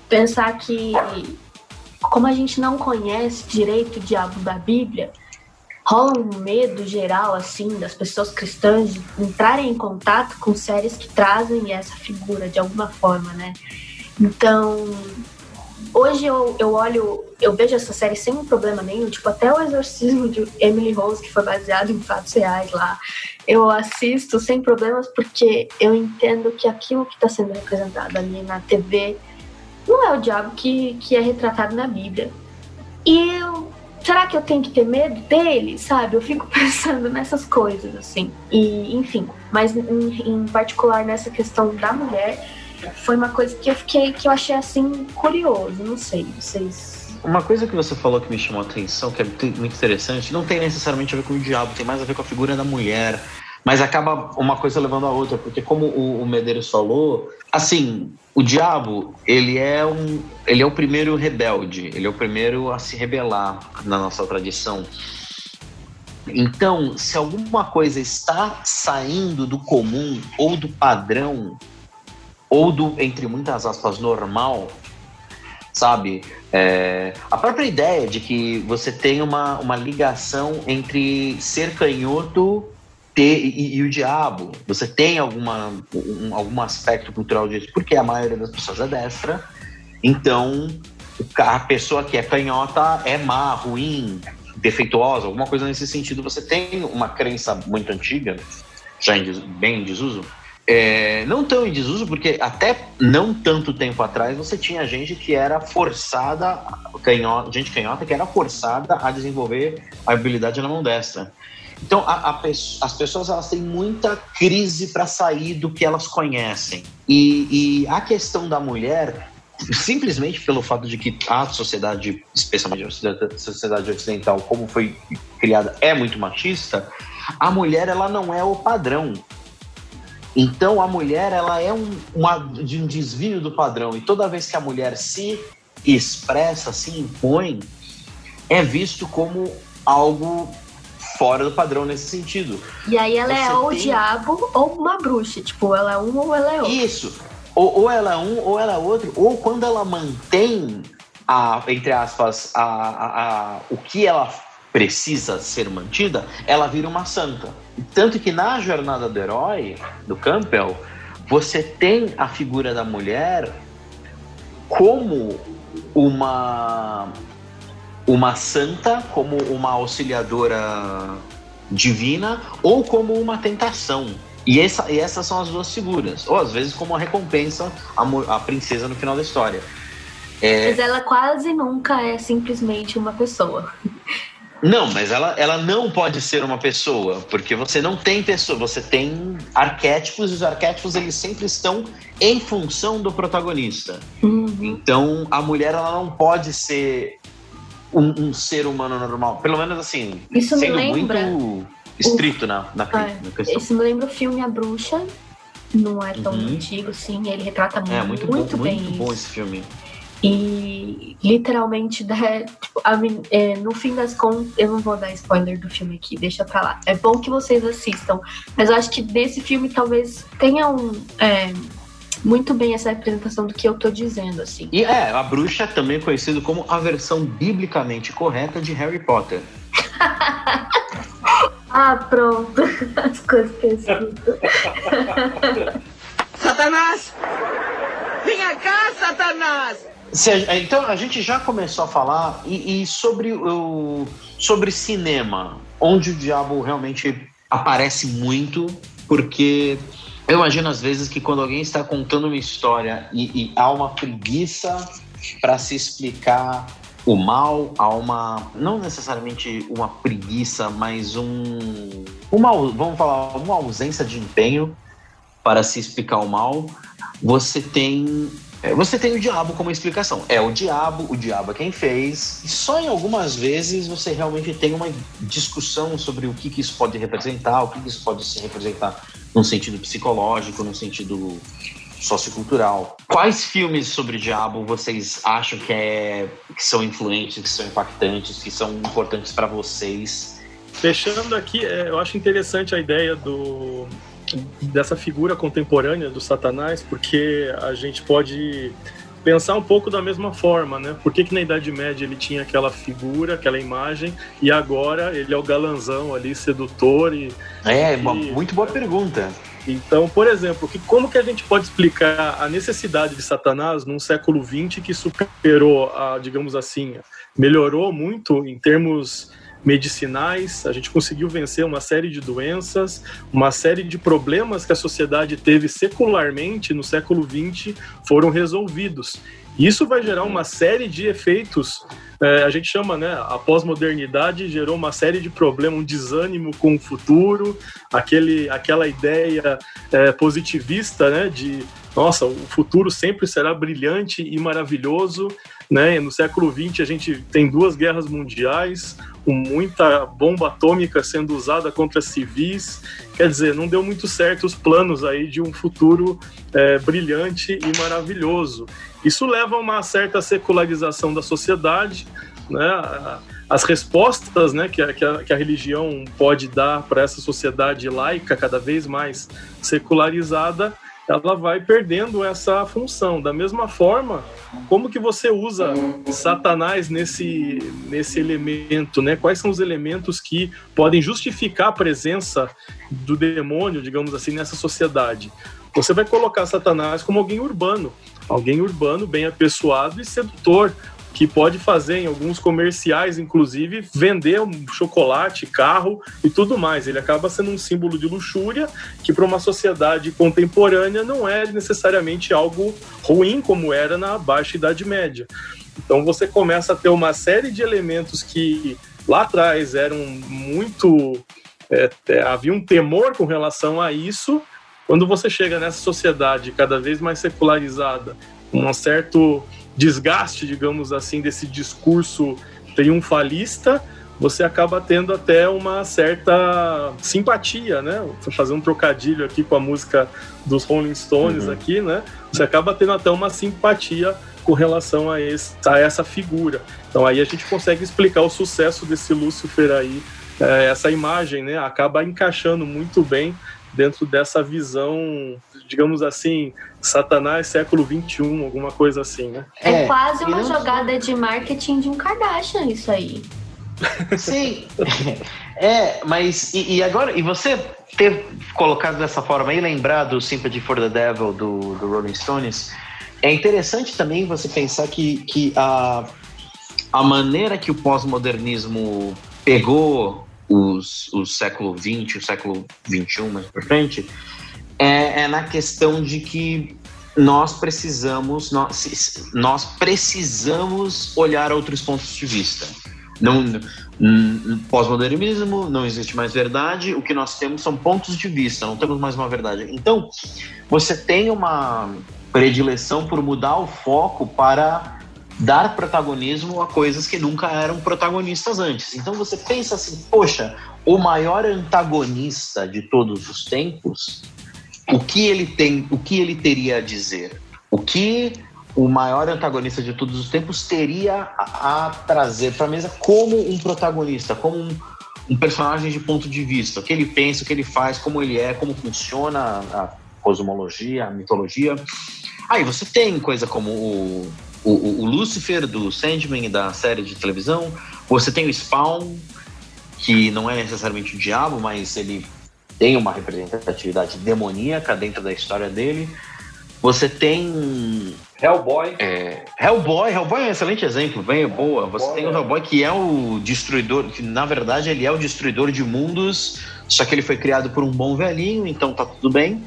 pensar que, como a gente não conhece direito o diabo da Bíblia, rola um medo geral, assim, das pessoas cristãs entrarem em contato com séries que trazem essa figura de alguma forma, né? Então, hoje eu, eu olho, eu vejo essa série sem um problema nenhum, tipo, até o exorcismo de Emily Rose, que foi baseado em fatos reais lá, eu assisto sem problemas porque eu entendo que aquilo que está sendo representado ali na TV não é o diabo que, que é retratado na Bíblia. E eu será que eu tenho que ter medo dele, sabe? Eu fico pensando nessas coisas, assim. E, enfim, mas em, em, particular nessa questão da mulher, foi uma coisa que eu fiquei, que eu achei assim curioso, não sei, vocês. Uma coisa que você falou que me chamou a atenção, que é muito interessante, não tem necessariamente a ver com o diabo, tem mais a ver com a figura da mulher. Mas acaba uma coisa levando a outra, porque como o, o Medeiros falou, assim, o diabo, ele é um, ele é o primeiro rebelde, ele é o primeiro a se rebelar na nossa tradição. Então, se alguma coisa está saindo do comum ou do padrão ou do entre muitas aspas normal, sabe? É, a própria ideia de que você tem uma, uma ligação entre ser canhoto ter, e, e, o diabo, você tem alguma, um, algum aspecto cultural disso, porque a maioria das pessoas é destra, então a pessoa que é canhota é má, ruim, defeituosa, alguma coisa nesse sentido. Você tem uma crença muito antiga, já em, bem em desuso, é, não tão em desuso, porque até não tanto tempo atrás você tinha gente que era forçada, canhota, gente canhota que era forçada a desenvolver a habilidade na mão destra. Então, a, a, as pessoas elas têm muita crise para sair do que elas conhecem. E, e, a questão da mulher, simplesmente pelo fato de que a sociedade, especialmente a sociedade ocidental, como foi criada, é muito machista, a mulher ela não é o padrão. Então, a mulher ela é um, uma, de um desvio do padrão. E toda vez que a mulher se expressa, se impõe, é visto como algo fora do padrão nesse sentido. E aí ela é Você é ou tem... o diabo ou uma bruxa. Tipo, ela é um ou ela é outro. Isso. Ou, ou ela é um ou ela é outro. Ou quando ela mantém, a, entre aspas, a, a, a, o que ela precisa ser mantida, ela vira uma santa. Tanto que na jornada do herói, do Campbell, você tem a figura da mulher como uma uma santa como uma auxiliadora divina ou como uma tentação. E, essa, e essas são as duas figuras. Ou às vezes como uma recompensa a, a princesa no final da história. É... Mas ela quase nunca é simplesmente uma pessoa. Não, mas ela, ela não pode ser uma pessoa, porque você não tem pessoa, você tem arquétipos e os arquétipos eles sempre estão em função do protagonista. Uhum. Então a mulher ela não pode ser um, um, ser humano normal. Pelo menos assim. Isso me lembra. Muito... estrito na, na, É, na questão. Esse me lembra o filme A Bruxa. Não é tão Uhum. antigo, sim. Ele retrata É, muito, bom, bem muito bom isso. esse filme. E literalmente, né, tipo, a é, no fim das contas, eu não vou dar spoiler do filme aqui, deixa pra lá. É bom que vocês assistam, mas eu acho que nesse filme talvez tenha um, é, muito bem essa representação do que eu tô dizendo, assim. E é, a bruxa também é conhecido como a versão biblicamente correta de Harry Potter. Ah, pronto, as coisas que eu escuto. Satanás! Venha cá, Satanás! A- então a gente já começou a falar e, e sobre o sobre cinema, onde o diabo realmente aparece muito, porque eu imagino às vezes que quando alguém está contando uma história e, e há uma preguiça para se explicar o mal, há uma não necessariamente uma preguiça, mas um uma vamos falar uma ausência de empenho para se explicar o mal. Você tem é, Você tem o diabo como explicação. É o diabo, o diabo é quem fez. E só em algumas vezes você realmente tem uma discussão sobre o que, que isso pode representar, o que, que isso pode se representar num sentido psicológico, num sentido sociocultural. Quais filmes sobre diabo vocês acham que, é, que são influentes, que são impactantes, que são importantes para vocês? Fechando aqui, é, eu acho interessante a ideia do, dessa figura contemporânea do Satanás, porque a gente pode pensar um pouco da mesma forma, né? Por que, que na Idade Média ele tinha aquela figura, aquela imagem, e agora ele é o galanzão ali, sedutor e É, uma E- muito boa pergunta. então, por exemplo, que, como que a gente pode explicar a necessidade de Satanás num século XX que superou, a, digamos assim, melhorou muito em termos medicinais, a gente conseguiu vencer uma série de doenças, uma série de problemas que a sociedade teve secularmente no século XX foram resolvidos. Isso vai gerar uma série de efeitos. é, a gente chama, né? A pós-modernidade gerou uma série de problemas, um desânimo com o futuro, aquele, aquela ideia é, positivista, né? De nossa, o futuro sempre será brilhante e maravilhoso, né? No século XX a gente tem duas guerras mundiais, com muita bomba atômica sendo usada contra civis. Quer dizer, não deu muito certo os planos aí de um futuro é, brilhante e maravilhoso. Isso leva a uma certa secularização da sociedade, né? As respostas né, que, a, que, a, que a religião pode dar para essa sociedade laica cada vez mais secularizada, ela vai perdendo essa função. Da mesma forma, como que você usa Satanás nesse, nesse elemento, né? Quais são os elementos que podem justificar a presença do demônio, digamos assim, nessa sociedade? Você vai colocar Satanás como alguém urbano, alguém urbano, bem apessoado e sedutor, que pode fazer em alguns comerciais, inclusive, vender um chocolate, carro e tudo mais. Ele acaba sendo um símbolo de luxúria que, para uma sociedade contemporânea, não é necessariamente algo ruim como era na Baixa Idade Média. Então você começa a ter uma série de elementos que lá atrás eram muito. É, é, havia um temor com relação a isso. Quando você chega nessa sociedade cada vez mais secularizada, um certo desgaste, digamos assim, desse discurso triunfalista, você acaba tendo até uma certa simpatia, né? Vou fazer um trocadilho aqui com a música dos Rolling Stones Uhum. aqui, né? Você acaba tendo até uma simpatia com relação a, esse, a essa figura. Então aí a gente consegue explicar o sucesso desse Lúcifer aí, é, essa imagem, né? Acaba encaixando muito bem dentro dessa visão, digamos assim, Satanás século XXI, alguma coisa assim, né? É, quase e uma jogada de marketing de um Kardashian, isso aí. Sim. É, mas e, e agora, e você ter colocado dessa forma aí, lembrar do Sympathy for the Devil do, do Rolling Stones, é interessante também você pensar que, que a, a maneira que o pós-modernismo pegou os, o século XX, o século XXI mais pra frente, é, é na questão de que nós precisamos, nós, nós precisamos olhar outros pontos de vista. Não, pós-modernismo, não existe mais verdade, o que nós temos são pontos de vista, não temos mais uma verdade. Então, você tem uma predileção por mudar o foco para dar protagonismo a coisas que nunca eram protagonistas antes. Então você pensa assim, poxa, o maior antagonista de todos os tempos, o que ele tem, o que ele teria a dizer? O que o maior antagonista de todos os tempos teria a, a trazer para a mesa como um protagonista, como um, um, personagem de ponto de vista, o que ele pensa, o que ele faz, como ele é, como funciona a cosmologia, a mitologia. Aí você tem coisa como o, o, o Lucifer do Sandman da série de televisão, você tem o Spawn, que não é necessariamente o diabo, mas ele tem uma representatividade demoníaca dentro da história dele. Você tem. Hellboy. É, Hellboy, Hellboy é um excelente exemplo, bem boa. Você tem o é. Hellboy que é o destruidor, que na verdade ele é o destruidor de mundos, só que ele foi criado por um bom velhinho, então tá tudo bem.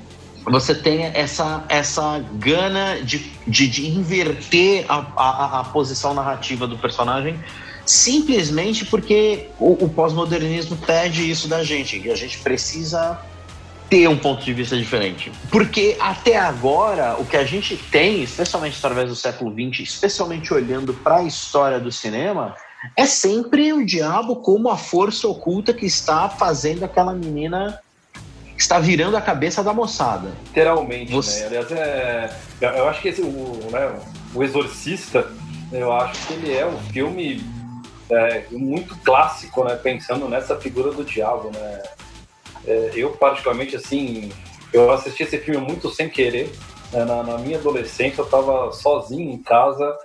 Você tem essa, essa gana de, de, de inverter a, a, a posição narrativa do personagem simplesmente porque o, o pós-modernismo pede isso da gente, que a gente precisa ter um ponto de vista diferente. Porque até agora, o que a gente tem, especialmente através do século XX, especialmente olhando para a história do cinema, é sempre o diabo como a força oculta que está fazendo aquela menina está virando a cabeça da moçada. Literalmente, Você... né? Aliás, é... eu acho que esse, o, né, o Exorcista, eu acho que ele é um filme é, muito clássico, né? Pensando nessa figura do diabo, né? É, eu, particularmente, assim, eu assisti esse filme muito sem querer. Né? Na, na, minha adolescência, eu estava sozinho em casa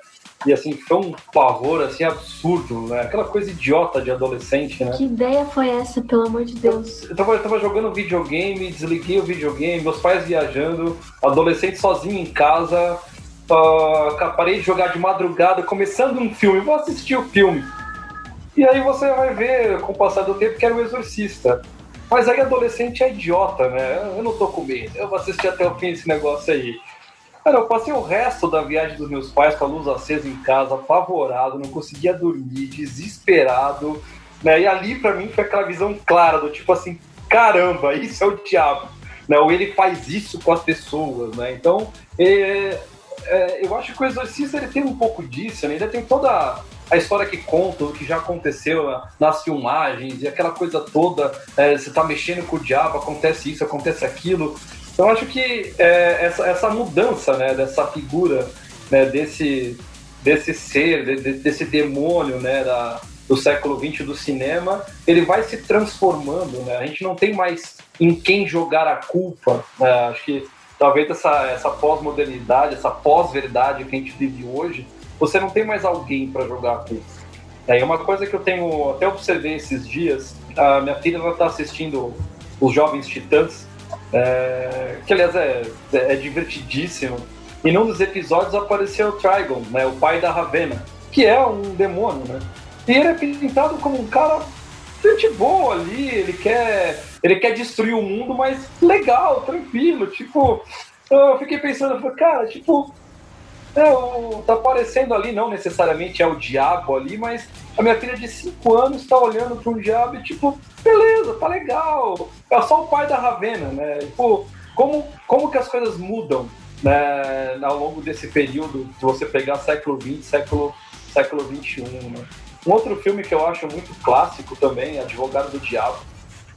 e, assim, foi um pavor, assim, absurdo, né? Aquela coisa idiota de adolescente, né? Que ideia foi essa, pelo amor de Deus? Eu, eu, tava, eu tava jogando videogame, desliguei o videogame, meus pais viajando, adolescente sozinho em casa, uh, parei de jogar de madrugada, começando um filme, vou assistir o filme. E aí você vai ver, com o passar do tempo, que era o Exorcista. Mas aí adolescente é idiota, né? Eu não tô com medo, eu vou assistir até o fim esse negócio aí. Cara, eu passei o resto da viagem dos meus pais com a luz acesa em casa, apavorado, não conseguia dormir, desesperado. Né? E ali para mim foi aquela visão clara do tipo assim, caramba, isso é o diabo. Né? Ou ele faz isso com as pessoas, né? Então, é, é, eu acho que o Exorcista ele tem um pouco disso, né? Ele tem toda a história que conta, o que já aconteceu nas filmagens e aquela coisa toda, é, você tá mexendo com o diabo, acontece isso, acontece aquilo. Então acho que é, essa, essa mudança né, dessa figura, né, desse, desse ser, de, desse demônio né, da, do século XX do cinema, ele vai se transformando. Né? A gente não tem mais em quem jogar a culpa. Né? Acho que talvez essa, essa pós-modernidade, essa pós-verdade que a gente vive hoje, você não tem mais alguém para jogar com. É uma coisa que eu tenho, até observei esses dias, a minha filha está assistindo Os Jovens Titãs, é, que aliás é, é, divertidíssimo. E num dos episódios apareceu o Trigon, né, o pai da Ravena, que é um demônio, né? E ele é pintado como um cara gente boa ali, ele quer, ele quer destruir o mundo, mas legal, tranquilo, tipo, eu fiquei pensando, cara, tipo, é, o, tá aparecendo ali, não necessariamente é o diabo ali, mas a minha filha de 5 anos está olhando para um diabo e tipo, beleza, tá legal. É só o pai da Ravena, né? Tipo, como, como que as coisas mudam né, ao longo desse período, se você pegar século XX, século, século XXI, né? Um outro filme que eu acho muito clássico também, Advogado do Diabo.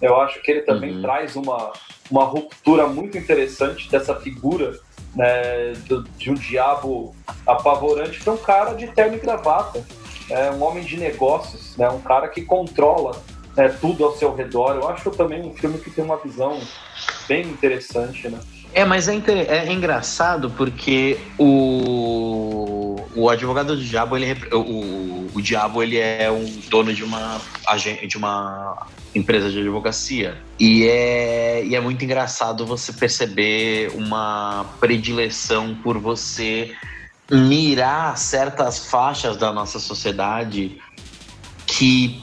Eu acho que ele também uhum. traz uma, uma ruptura muito interessante dessa figura né, de um diabo apavorante para um cara de terno e gravata, é, um homem de negócios, né, um cara que controla né, tudo ao seu redor. Eu acho também um filme que tem uma visão bem interessante, né? É, mas é, é engraçado porque o, o advogado do diabo, ele, o, o diabo, ele é um dono de uma, de uma empresa de advocacia. E é, e é muito engraçado você perceber uma predileção por você mirar certas faixas da nossa sociedade que,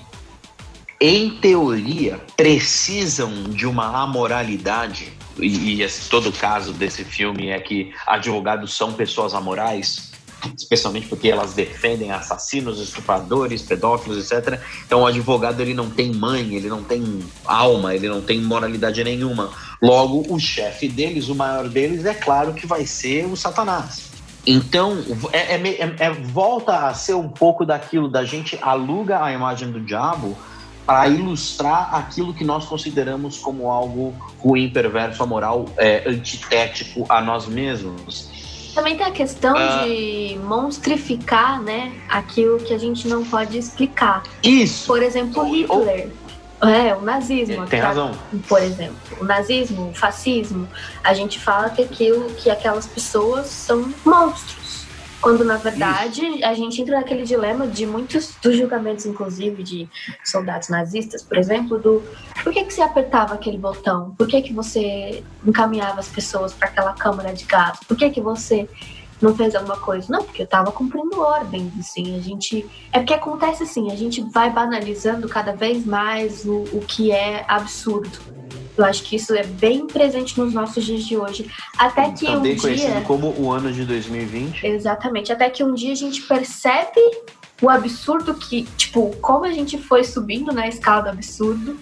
em teoria, precisam de uma amoralidade e, e esse, todo o caso desse filme é que advogados são pessoas amorais, especialmente porque elas defendem assassinos, estupradores, pedófilos, etc. Então o advogado ele não tem mãe, ele não tem alma, ele não tem moralidade nenhuma. Logo, o chefe deles, o maior deles, é claro que vai ser o Satanás. Então, é, é, é, é, volta a ser um pouco daquilo da gente aluga a imagem do diabo para ilustrar aquilo que nós consideramos como algo ruim, perverso, amoral, é, antitético a nós mesmos. Também tem a questão uh, de monstrificar, né, aquilo que a gente não pode explicar. Isso. Por exemplo, Hitler. É, o nazismo. Tem razão. Por exemplo, o nazismo, o fascismo, a gente fala que aquilo, que aquelas pessoas são monstros. Quando, na verdade, Isso. a gente entra naquele dilema de muitos dos julgamentos, inclusive, de soldados nazistas, por exemplo, do por que, que você apertava aquele botão? Por que, que você encaminhava as pessoas para aquela câmara de gás? Por que, que você não fez alguma coisa. Não, porque eu tava cumprindo ordens, assim, a gente... É porque acontece assim, a gente vai banalizando cada vez mais o, o que é absurdo. Eu acho que isso é bem presente nos nossos dias de hoje. Até que Também um conhecido dia... como o ano de 2020. Exatamente. Até que um dia a gente percebe o absurdo que, tipo, como a gente foi subindo na escala do absurdo.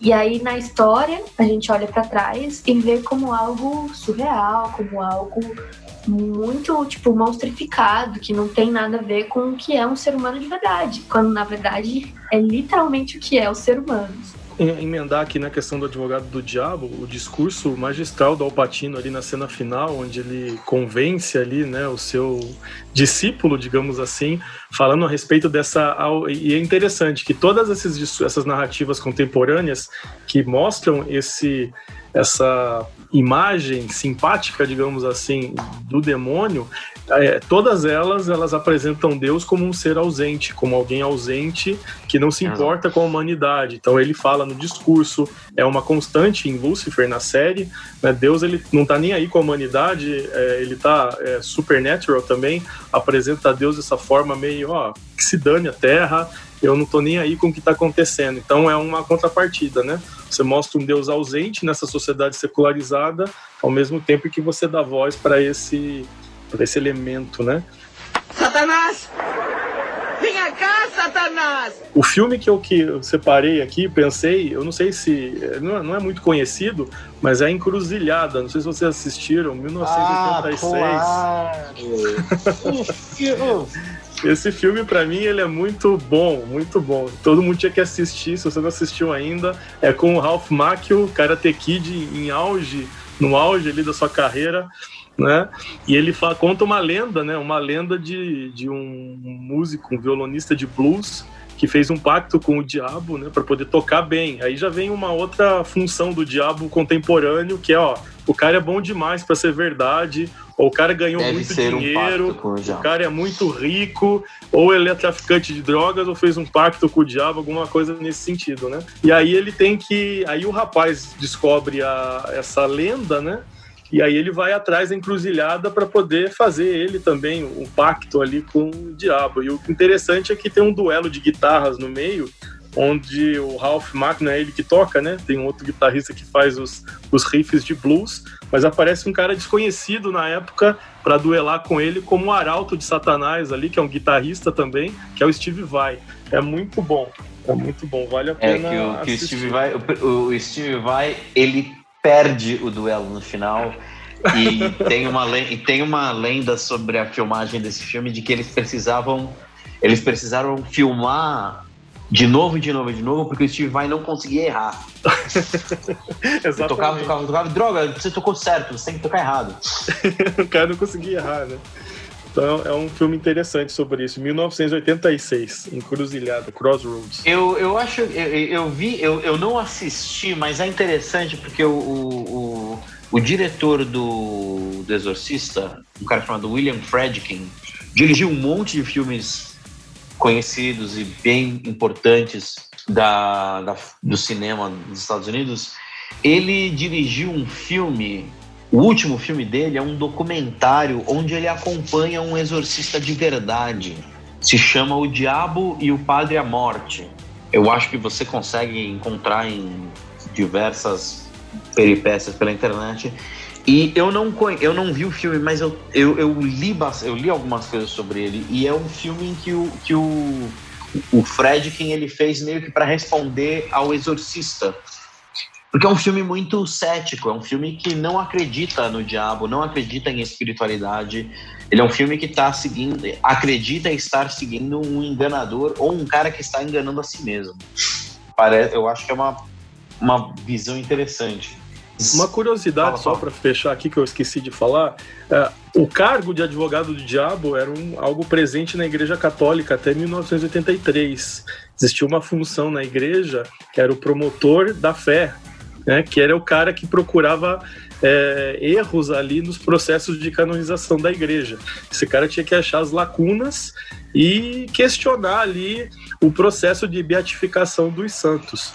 E aí na história a gente olha para trás e vê como algo surreal, como algo muito, tipo, monstrificado, que não tem nada a ver com o que é um ser humano de verdade, quando na verdade é literalmente o que é o ser humano. Emendar aqui na questão do advogado do diabo, o discurso magistral do Alpatino ali na cena final, onde ele convence ali, né, o seu discípulo, digamos assim, falando a respeito dessa. E é interessante que todas essas, essas narrativas contemporâneas que mostram esse essa imagem simpática, digamos assim, do demônio, é, todas elas elas apresentam Deus como um ser ausente, como alguém ausente que não se importa com a humanidade. Então ele fala no discurso, é uma constante em Lúcifer na série. Né? Deus ele não está nem aí com a humanidade, é, ele está é, supernatural também, apresenta a Deus dessa forma meio, ó, que se dane a Terra, eu não estou nem aí com o que está acontecendo. Então é uma contrapartida, né? Você mostra um Deus ausente nessa sociedade secularizada, ao mesmo tempo que você dá voz para esse, esse elemento, né? Satanás! Vem cá, Satanás! O filme que eu, que eu separei aqui, pensei, eu não sei se. Não é, não é muito conhecido, mas é Encruzilhada. Não sei se vocês assistiram, 1986. Ah, claro. Esse filme, para mim, ele é muito bom, muito bom. Todo mundo tinha que assistir, se você não assistiu ainda. É com o Ralph Macchio, Karate Kid em auge, no auge ali da sua carreira, né? E ele fala, conta uma lenda, né? Uma lenda de, de um músico, um violonista de blues, que fez um pacto com o diabo, né, para poder tocar bem. Aí já vem uma outra função do diabo contemporâneo, que é, ó, o cara é bom demais para ser verdade, ou o cara ganhou Deve muito dinheiro, um o, o cara é muito rico, ou ele é traficante de drogas, ou fez um pacto com o diabo, alguma coisa nesse sentido, né? E aí ele tem que, aí o rapaz descobre a, essa lenda, né? E aí ele vai atrás da encruzilhada para poder fazer ele também um pacto ali com o diabo. E o interessante é que tem um duelo de guitarras no meio, onde o Ralph Mack não é ele que toca, né? Tem um outro guitarrista que faz os, os riffs de blues, mas aparece um cara desconhecido na época para duelar com ele como o arauto de Satanás ali, que é um guitarrista também, que é o Steve Vai. É muito bom. É muito bom, vale a pena. É que o, que o Steve Vai, o, o Steve Vai, ele perde o duelo no final. e, tem uma, e tem uma lenda sobre a filmagem desse filme de que eles precisavam eles precisaram filmar de novo, de novo, de novo, porque o Steve Vai não conseguia errar. Exatamente. Tocava, tocava, tocava, droga, você tocou certo, você tem que tocar errado. o cara não conseguia errar, né? Então é um filme interessante sobre isso. 1986, Encruzilhada, Crossroads. Eu, eu acho, eu, eu vi, eu, eu não assisti, mas é interessante porque o, o, o, o diretor do, do Exorcista, um cara chamado William Friedkin, dirigiu um monte de filmes conhecidos e bem importantes da, da, do cinema dos Estados Unidos. Ele dirigiu um filme o último filme dele é um documentário onde ele acompanha um exorcista de verdade. Se chama O Diabo e o Padre à Morte. Eu acho que você consegue encontrar em diversas peripécias pela internet. E eu não, eu não vi o filme, mas eu, eu, eu, li, eu li algumas coisas sobre ele. E é um filme em que o, que o, o Fred, quem ele fez meio que para responder ao exorcista Porque é um filme muito cético, é um filme que não acredita no diabo, não acredita em espiritualidade. Ele é um filme que está seguindo, acredita estar seguindo um enganador ou um cara que está enganando a si mesmo. Parece, eu acho que é uma, uma visão interessante. Uma curiosidade Fala, só para fechar aqui que eu esqueci de falar, é, o cargo de advogado do diabo era um, algo presente na Igreja Católica até 1983. Existia uma função na igreja que era o promotor da fé, né, que era o cara que procurava é, erros ali nos processos de canonização da igreja. Esse cara tinha que achar as lacunas e questionar ali o processo de beatificação dos santos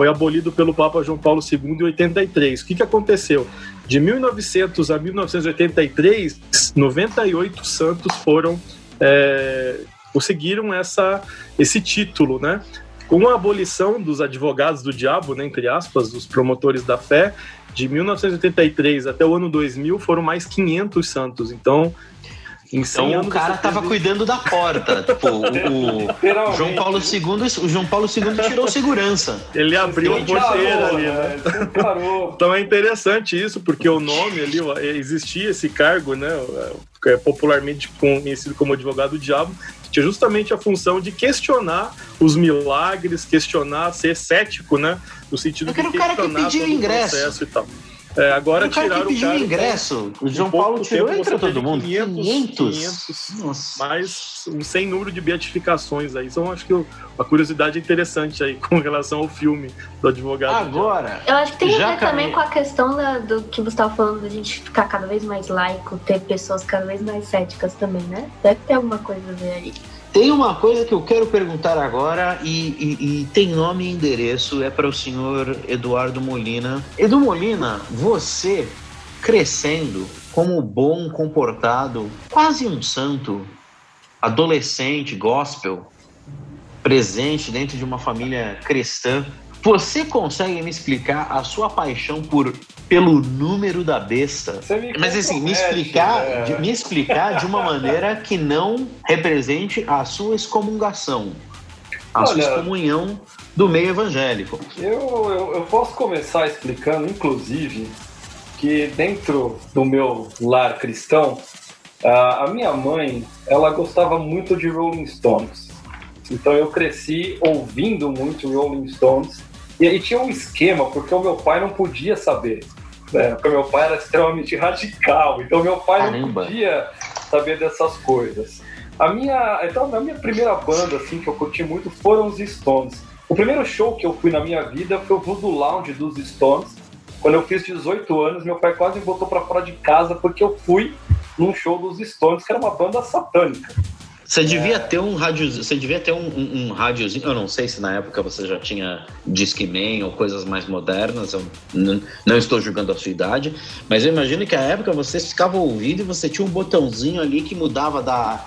foi abolido pelo Papa João Paulo II em 83. O que, que aconteceu? De 1900 a 1983, 98 santos foram é, conseguiram essa, esse título, né? Com a abolição dos advogados do diabo, né, entre aspas, dos promotores da fé, de 1983 até o ano 2000 foram mais 500 santos. Então, em 100 Então o cara você tava teve- cuidando da porta. Tipo, o, o. João Paulo II, o João Paulo II tirou segurança. Ele abriu a Ele parou, porteira ali, né? né? Parou. Então é interessante isso, porque o nome ali, ó, existia esse cargo, né, é popularmente conhecido como advogado do diabo, que tinha justamente a função de questionar os milagres, questionar, ser cético, né, no sentido Eu de o cara que questionar pediu todo o ingresso. processo e tal. É, agora o cara tiraram que pediu o cara, ingresso, o João Paulo tirou tempo entra todo teve mundo. 500, 500. 500. Nossa. mais um sem número de beatificações aí. Então acho que uma curiosidade interessante aí com relação ao filme do advogado. Agora, Eu acho que tem Já a ver também caminhei. com a questão da- do que você estava falando, da gente ficar cada vez mais laico, ter pessoas cada vez mais céticas também, né? Deve ter alguma coisa a ver aí. Tem uma coisa que eu quero perguntar agora e, e- e tem nome e endereço, é para o senhor Eduardo Molina. Edu Molina, você crescendo como bom comportado, quase um santo, adolescente, gospel, presente dentro de uma família cristã, você consegue me explicar a sua paixão por pelo número da besta? Mas assim, me explicar, né? de, me explicar de uma maneira que não represente a sua excomungação, a sua Olha- excomunhão do meio evangélico. Eu, eu, eu posso começar explicando, inclusive, que dentro do meu lar cristão, a, a minha mãe, ela gostava muito de Rolling Stones. Então eu cresci ouvindo muito Rolling Stones. E aí tinha um esquema, porque o meu pai não podia saber. Porque o meu pai era extremamente radical. Então meu pai não Caramba. podia saber dessas coisas. A minha, então, a minha primeira banda assim, que eu curti muito foram os Stones. O primeiro show que eu fui na minha vida foi o Voodoo Lounge dos Stones. Quando eu fiz 18 anos, meu pai quase me botou pra fora de casa porque eu fui num show dos Stones, que era uma banda satânica. Você devia ter um rádio, você devia ter um, um, um rádiozinho. Eu não sei se na época você já tinha Discman ou coisas mais modernas. Eu não estou julgando a sua idade, mas eu imagino que a época você ficava ouvindo e você tinha um botãozinho ali que mudava da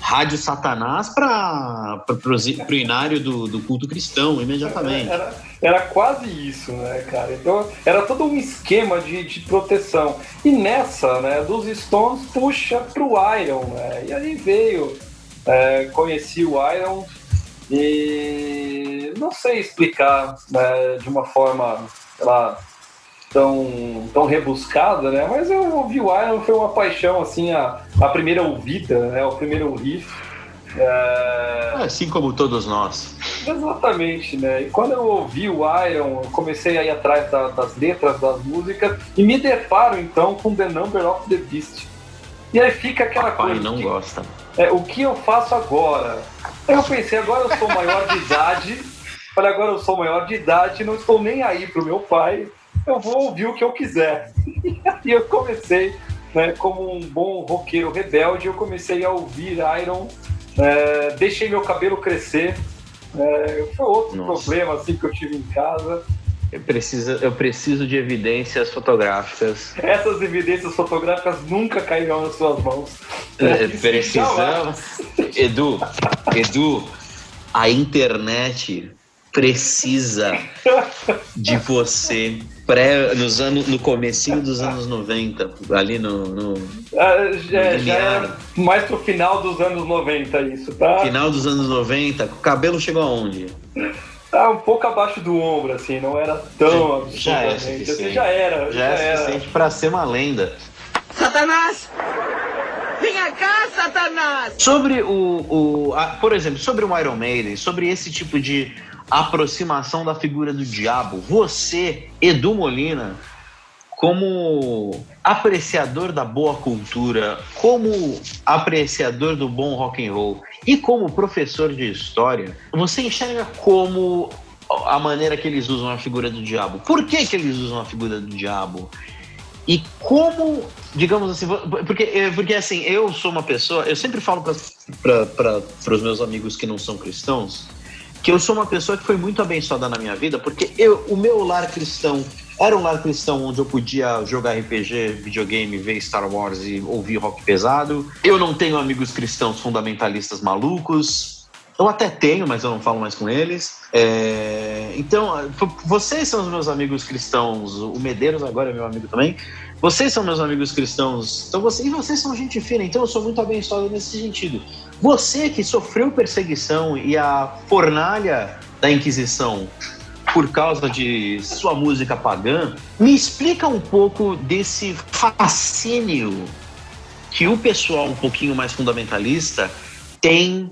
rádio Satanás para o inário do, do culto cristão imediatamente. Era, era quase isso, né, cara? Então era todo um esquema de, de proteção. E nessa, né, dos Stones puxa pro Iron, né? E aí veio, é, conheci o Iron e não sei explicar né, de uma forma, sei lá, tão, tão rebuscada, né? Mas eu ouvi o Iron, foi uma paixão, assim, a, a primeira ouvida, né? O primeiro riff. É, Assim como todos nós. Exatamente, né? E quando eu ouvi o Iron, eu comecei a ir atrás da- das letras das músicas e me deparo então com The Number of the Beast. E aí fica aquela Papai coisa. não que- gosta. É, o que eu faço agora? Aí eu pensei, agora eu sou maior de idade. Falei, agora eu sou maior de idade, não estou nem aí pro meu pai. Eu vou ouvir o que eu quiser. E eu comecei, né, como um bom roqueiro rebelde, eu comecei a ouvir Iron. é, deixei meu cabelo crescer. É, foi outro Nossa. problema assim que eu tive em casa. Eu preciso, eu preciso de evidências fotográficas. Essas evidências fotográficas nunca cairão nas suas mãos. É, Precisamos. Edu, Edu, a internet precisa de você pré, nos anos, no comecinho dos anos 90, ali no, no Ah, já, já é mais pro final dos anos 90 isso, tá? final dos anos 90, o cabelo chegou aonde? Tá um pouco abaixo do ombro, assim, não era tão Já é absurdamente. suficiente. Assim, já era, Já já, é era. suficiente pra ser uma lenda. Satanás! Venha cá, Satanás! Sobre o, o a- por exemplo, sobre o Iron Maiden, sobre esse tipo de aproximação da figura do diabo, você, Edu Molina, como apreciador da boa cultura, como apreciador do bom rock and roll e como professor de história, você enxerga como a maneira que eles usam a figura do diabo? Por que, que eles usam a figura do diabo? E como, digamos assim, porque, eh, porque assim, eu sou uma pessoa, eu sempre falo para os meus amigos que não são cristãos, que eu sou uma pessoa que foi muito abençoada na minha vida, porque eu, o meu lar cristão era um lar cristão onde eu podia jogar RPG, videogame, ver Star Wars e ouvir rock pesado. Eu não tenho amigos cristãos fundamentalistas malucos. Eu até tenho, mas eu não falo mais com eles. É, Então, vocês são os meus amigos cristãos. O Medeiros agora é meu amigo também. Vocês são meus amigos cristãos. Então, você... E vocês são gente fina. Então, eu sou muito abençoado nesse sentido. Você que sofreu perseguição e a fornalha da Inquisição por causa de sua música pagã, me explica um pouco desse fascínio que o pessoal um pouquinho mais fundamentalista tem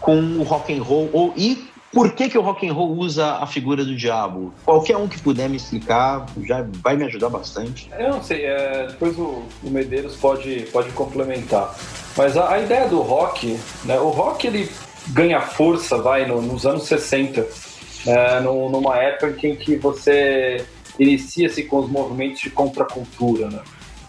com o rock and roll ou e por que, que o rock and roll usa a figura do diabo? Qualquer um que puder me explicar já vai me ajudar bastante. Eu não sei, é, depois o, o Medeiros pode, pode complementar. Mas a, a ideia do rock, né, o rock ele ganha força, vai, no- nos anos 60, né, no- numa época em que você inicia-se com os movimentos de contracultura, né?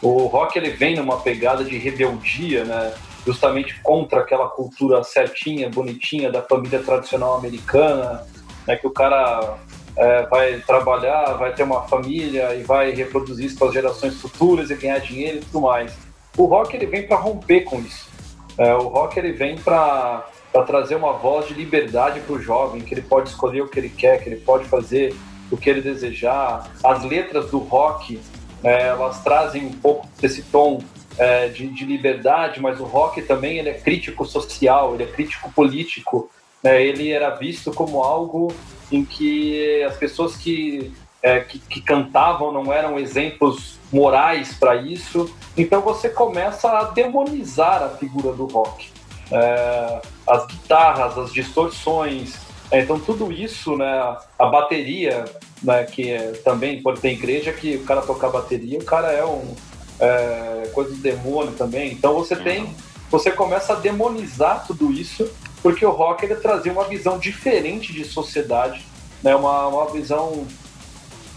O rock ele vem numa pegada de rebeldia, né? Justamente contra aquela cultura certinha, bonitinha da família tradicional americana, né? Que o cara é, vai trabalhar, vai ter uma família e vai reproduzir isso para as gerações futuras e ganhar dinheiro e tudo mais. O rock ele vem para romper com isso. É, o rock ele vem para trazer uma voz de liberdade para o jovem, que ele pode escolher o que ele quer, que ele pode fazer o que ele desejar. As letras do rock é, elas trazem um pouco desse tom é, de, de liberdade, mas o rock também ele é crítico social, ele é crítico político. né? Ele era visto como algo em que as pessoas que, é, que, que cantavam não eram exemplos morais para isso. Então você começa a demonizar a figura do rock. É, as guitarras, as distorções, é, então tudo isso, né, a bateria, né, que é, também pode ter igreja que o cara tocar bateria, o cara é um é, coisa do demônio também. Então você tem, você começa a demonizar tudo isso, porque o rock ele trazia uma visão diferente de sociedade, né, uma, uma visão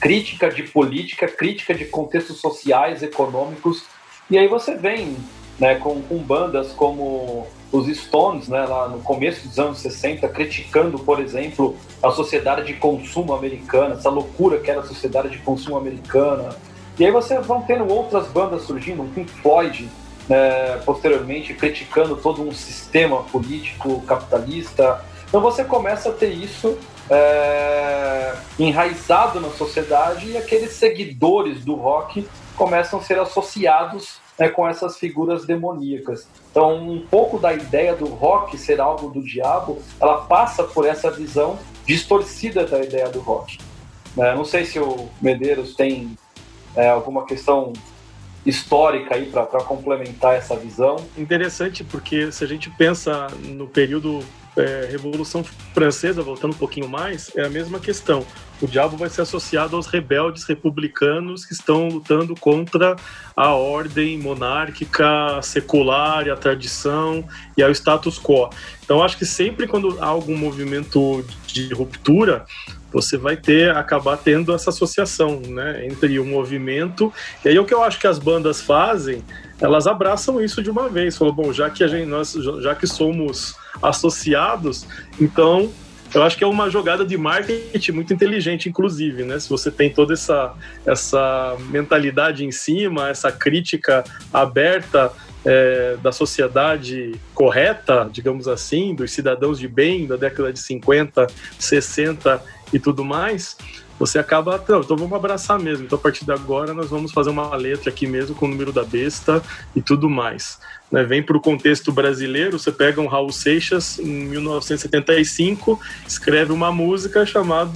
crítica de política, crítica de contextos sociais, econômicos. E aí você vem né, com, com bandas como os Stones, né, lá no começo dos anos 60, criticando, por exemplo, a sociedade de consumo americana, essa loucura que era a sociedade de consumo americana. E aí você vão tendo outras bandas surgindo, um Pink Floyd, né, posteriormente, criticando todo um sistema político capitalista. Então você começa a ter isso é, enraizado na sociedade e aqueles seguidores do rock começam a ser associados né, com essas figuras demoníacas. Então, um pouco da ideia do rock ser algo do diabo, ela passa por essa visão distorcida da ideia do rock. Né? Não sei se o Medeiros tem é, alguma questão histórica aí para complementar essa visão. Interessante porque se a gente pensa no período é, Revolução Francesa, voltando um pouquinho mais, é a mesma questão. O diabo vai ser associado aos rebeldes republicanos que estão lutando contra a ordem monárquica, secular e a tradição e ao status quo. Então, acho que sempre quando há algum movimento de ruptura, você vai ter acabar tendo essa associação, né, entre o movimento e aí o que eu acho que as bandas fazem, elas abraçam isso de uma vez, falam, bom, já que a gente nós já que somos associados, então eu acho que é uma jogada de marketing muito inteligente, inclusive, né? Se você tem toda essa, essa mentalidade em cima, essa crítica aberta é, da sociedade correta, digamos assim, dos cidadãos de bem da década de 50, 60 e tudo mais, você acaba, não, então vamos abraçar mesmo. Então a partir de agora nós vamos fazer uma letra aqui mesmo com o número da besta e tudo mais. Né, vem para o contexto brasileiro, você pega um Raul Seixas em 1975, escreve uma música chamada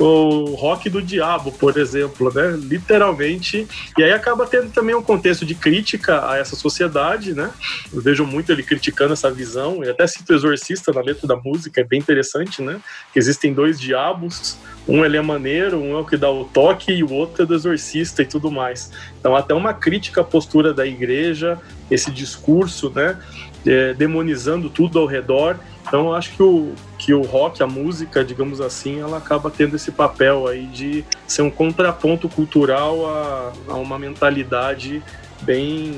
o Rock do Diabo, por exemplo, né? Literalmente. E aí acaba tendo também um contexto de crítica a essa sociedade, né? Eu vejo muito ele criticando essa visão, e até cito o Exorcista na letra da música, é bem interessante, né? Que existem dois diabos, um ele é maneiro, um é o que dá o toque e o outro é do exorcista e tudo mais. Então até uma crítica à postura da igreja, esse discurso, né? É, demonizando tudo ao redor. Então eu acho que o, que o rock, a música, digamos assim, ela acaba tendo esse papel aí de ser um contraponto cultural a, a uma mentalidade bem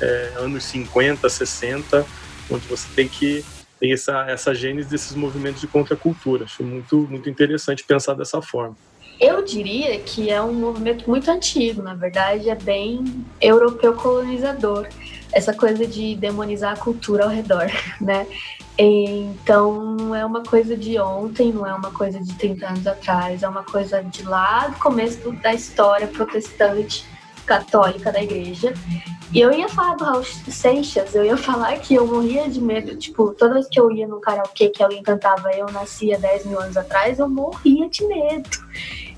é, anos 50, 60, onde você tem que tem essa, essa gênese desses movimentos de contracultura. Acho muito, muito interessante pensar dessa forma. Eu diria que é um movimento muito antigo, na verdade, é bem europeu colonizador. Essa coisa de demonizar a cultura ao redor, né? Então, é uma coisa de ontem, não é uma coisa de 30 anos atrás, é uma coisa de lá do começo da história protestante católica da igreja. E eu ia falar do Raul Seixas, eu ia falar que eu morria de medo. Tipo, toda vez que eu ia no karaokê que alguém cantava Eu Nasci há 10 mil anos atrás, eu morria de medo.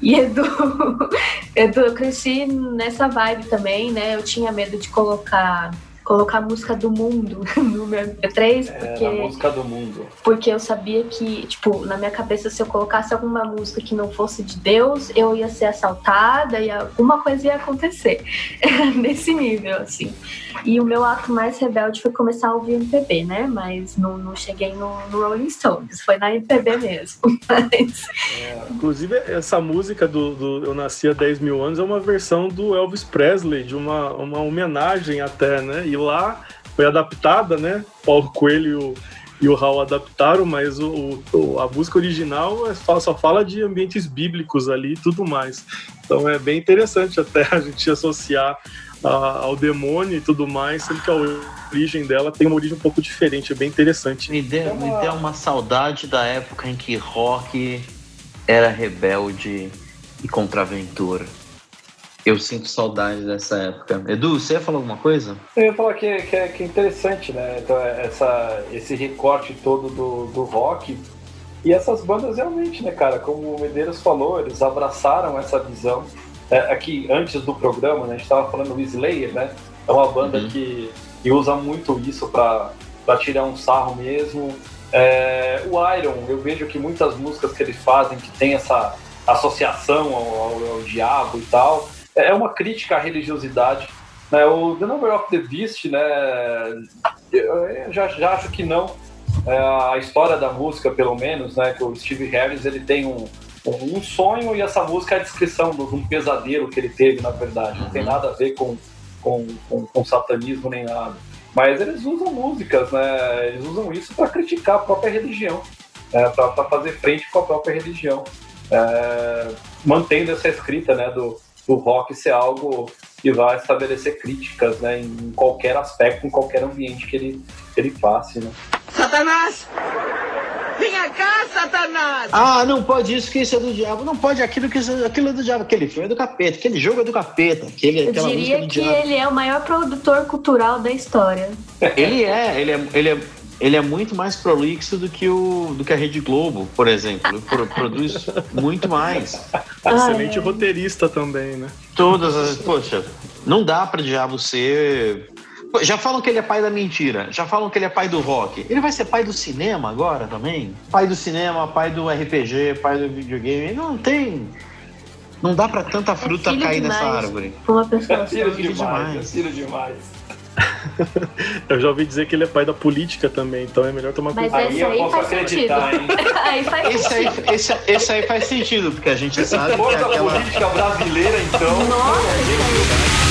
E Edu, Edu, eu cresci nessa vibe também, né? Eu tinha medo de colocar colocar a música do mundo no meu MP3, porque. É, música do mundo. Porque eu sabia que, tipo, na minha cabeça, se eu colocasse alguma música que não fosse de Deus, eu ia ser assaltada e alguma coisa ia acontecer. Nesse nível, assim. E o meu ato mais rebelde foi começar a ouvir MPB, né? Mas não, não cheguei no, no, Rolling Stones, foi na MPB mesmo. Mas... É, inclusive, essa música do, do, Eu Nasci há 10 mil anos é uma versão do Elvis Presley, de uma, uma homenagem até, né? E lá foi adaptada, né? Paulo Coelho e o Raul adaptaram, mas o, o, a música original é, só fala de ambientes bíblicos ali e tudo mais. Então é bem interessante até a gente associar a, ao demônio e tudo mais, sendo que a origem dela tem uma origem um pouco diferente, é bem interessante. Me deu, me deu uma saudade da época em que rock era rebelde e contraventura. Eu sinto saudade dessa época. Edu, você ia falar alguma coisa? Eu ia falar que, que, é, que é interessante, né? Então, é essa, esse recorte todo do, do rock. E essas bandas realmente, né, cara? Como o Medeiros falou, eles abraçaram essa visão. É, aqui, antes do programa, né, a gente estava falando do Slayer, né? É uma banda uhum. que, que usa muito isso para tirar um sarro mesmo. É, o Iron, eu vejo que muitas músicas que eles fazem que tem essa associação ao, ao, ao diabo e tal, é uma crítica à religiosidade. Né? O The Number of the Beast, né, eu já, já acho que não. É a história da música, pelo menos, né, que o Steve Harris ele tem um, um sonho e essa música é a descrição de um pesadelo que ele teve, na verdade. Não tem uhum. nada a ver com, com, com, com satanismo nem nada. Mas eles usam músicas, né? Eles usam isso para criticar a própria religião, né? para fazer frente com a própria religião. É, mantendo essa escrita né, do, do rock ser algo que vai estabelecer críticas né, em qualquer aspecto, em qualquer ambiente que ele, que ele passe. Né? Satanás! Venha cá, Satanás! Ah, não pode isso, que isso é do diabo. Não pode aquilo que isso, aquilo é do diabo. Aquele filme é do capeta, aquele jogo é do capeta. Aquele, Eu diria que diabo. ele é o maior produtor cultural da história. Ele é, ele é, ele é ele é muito mais prolixo do que, o, do que a Rede Globo, por exemplo. Ele produz muito mais. Excelente roteirista também, né? Todas as. Poxa, não dá para diabo ser. Já falam que ele é pai da mentira, já falam que ele é pai do rock. Ele vai ser pai do cinema agora também? Pai do cinema, pai do RPG, pai do videogame. Ele não tem. Não dá para tanta fruta é cair nessa árvore. Uma pessoa é filho, demais, demais. É filho demais. eu já ouvi dizer que ele é pai da política também, então é melhor tomar cuidado. Mas esse aí, aí faz sentido. aí faz esse, aí, esse, esse, aí faz sentido, porque a gente sabe que aquela... política brasileira, então... Nossa,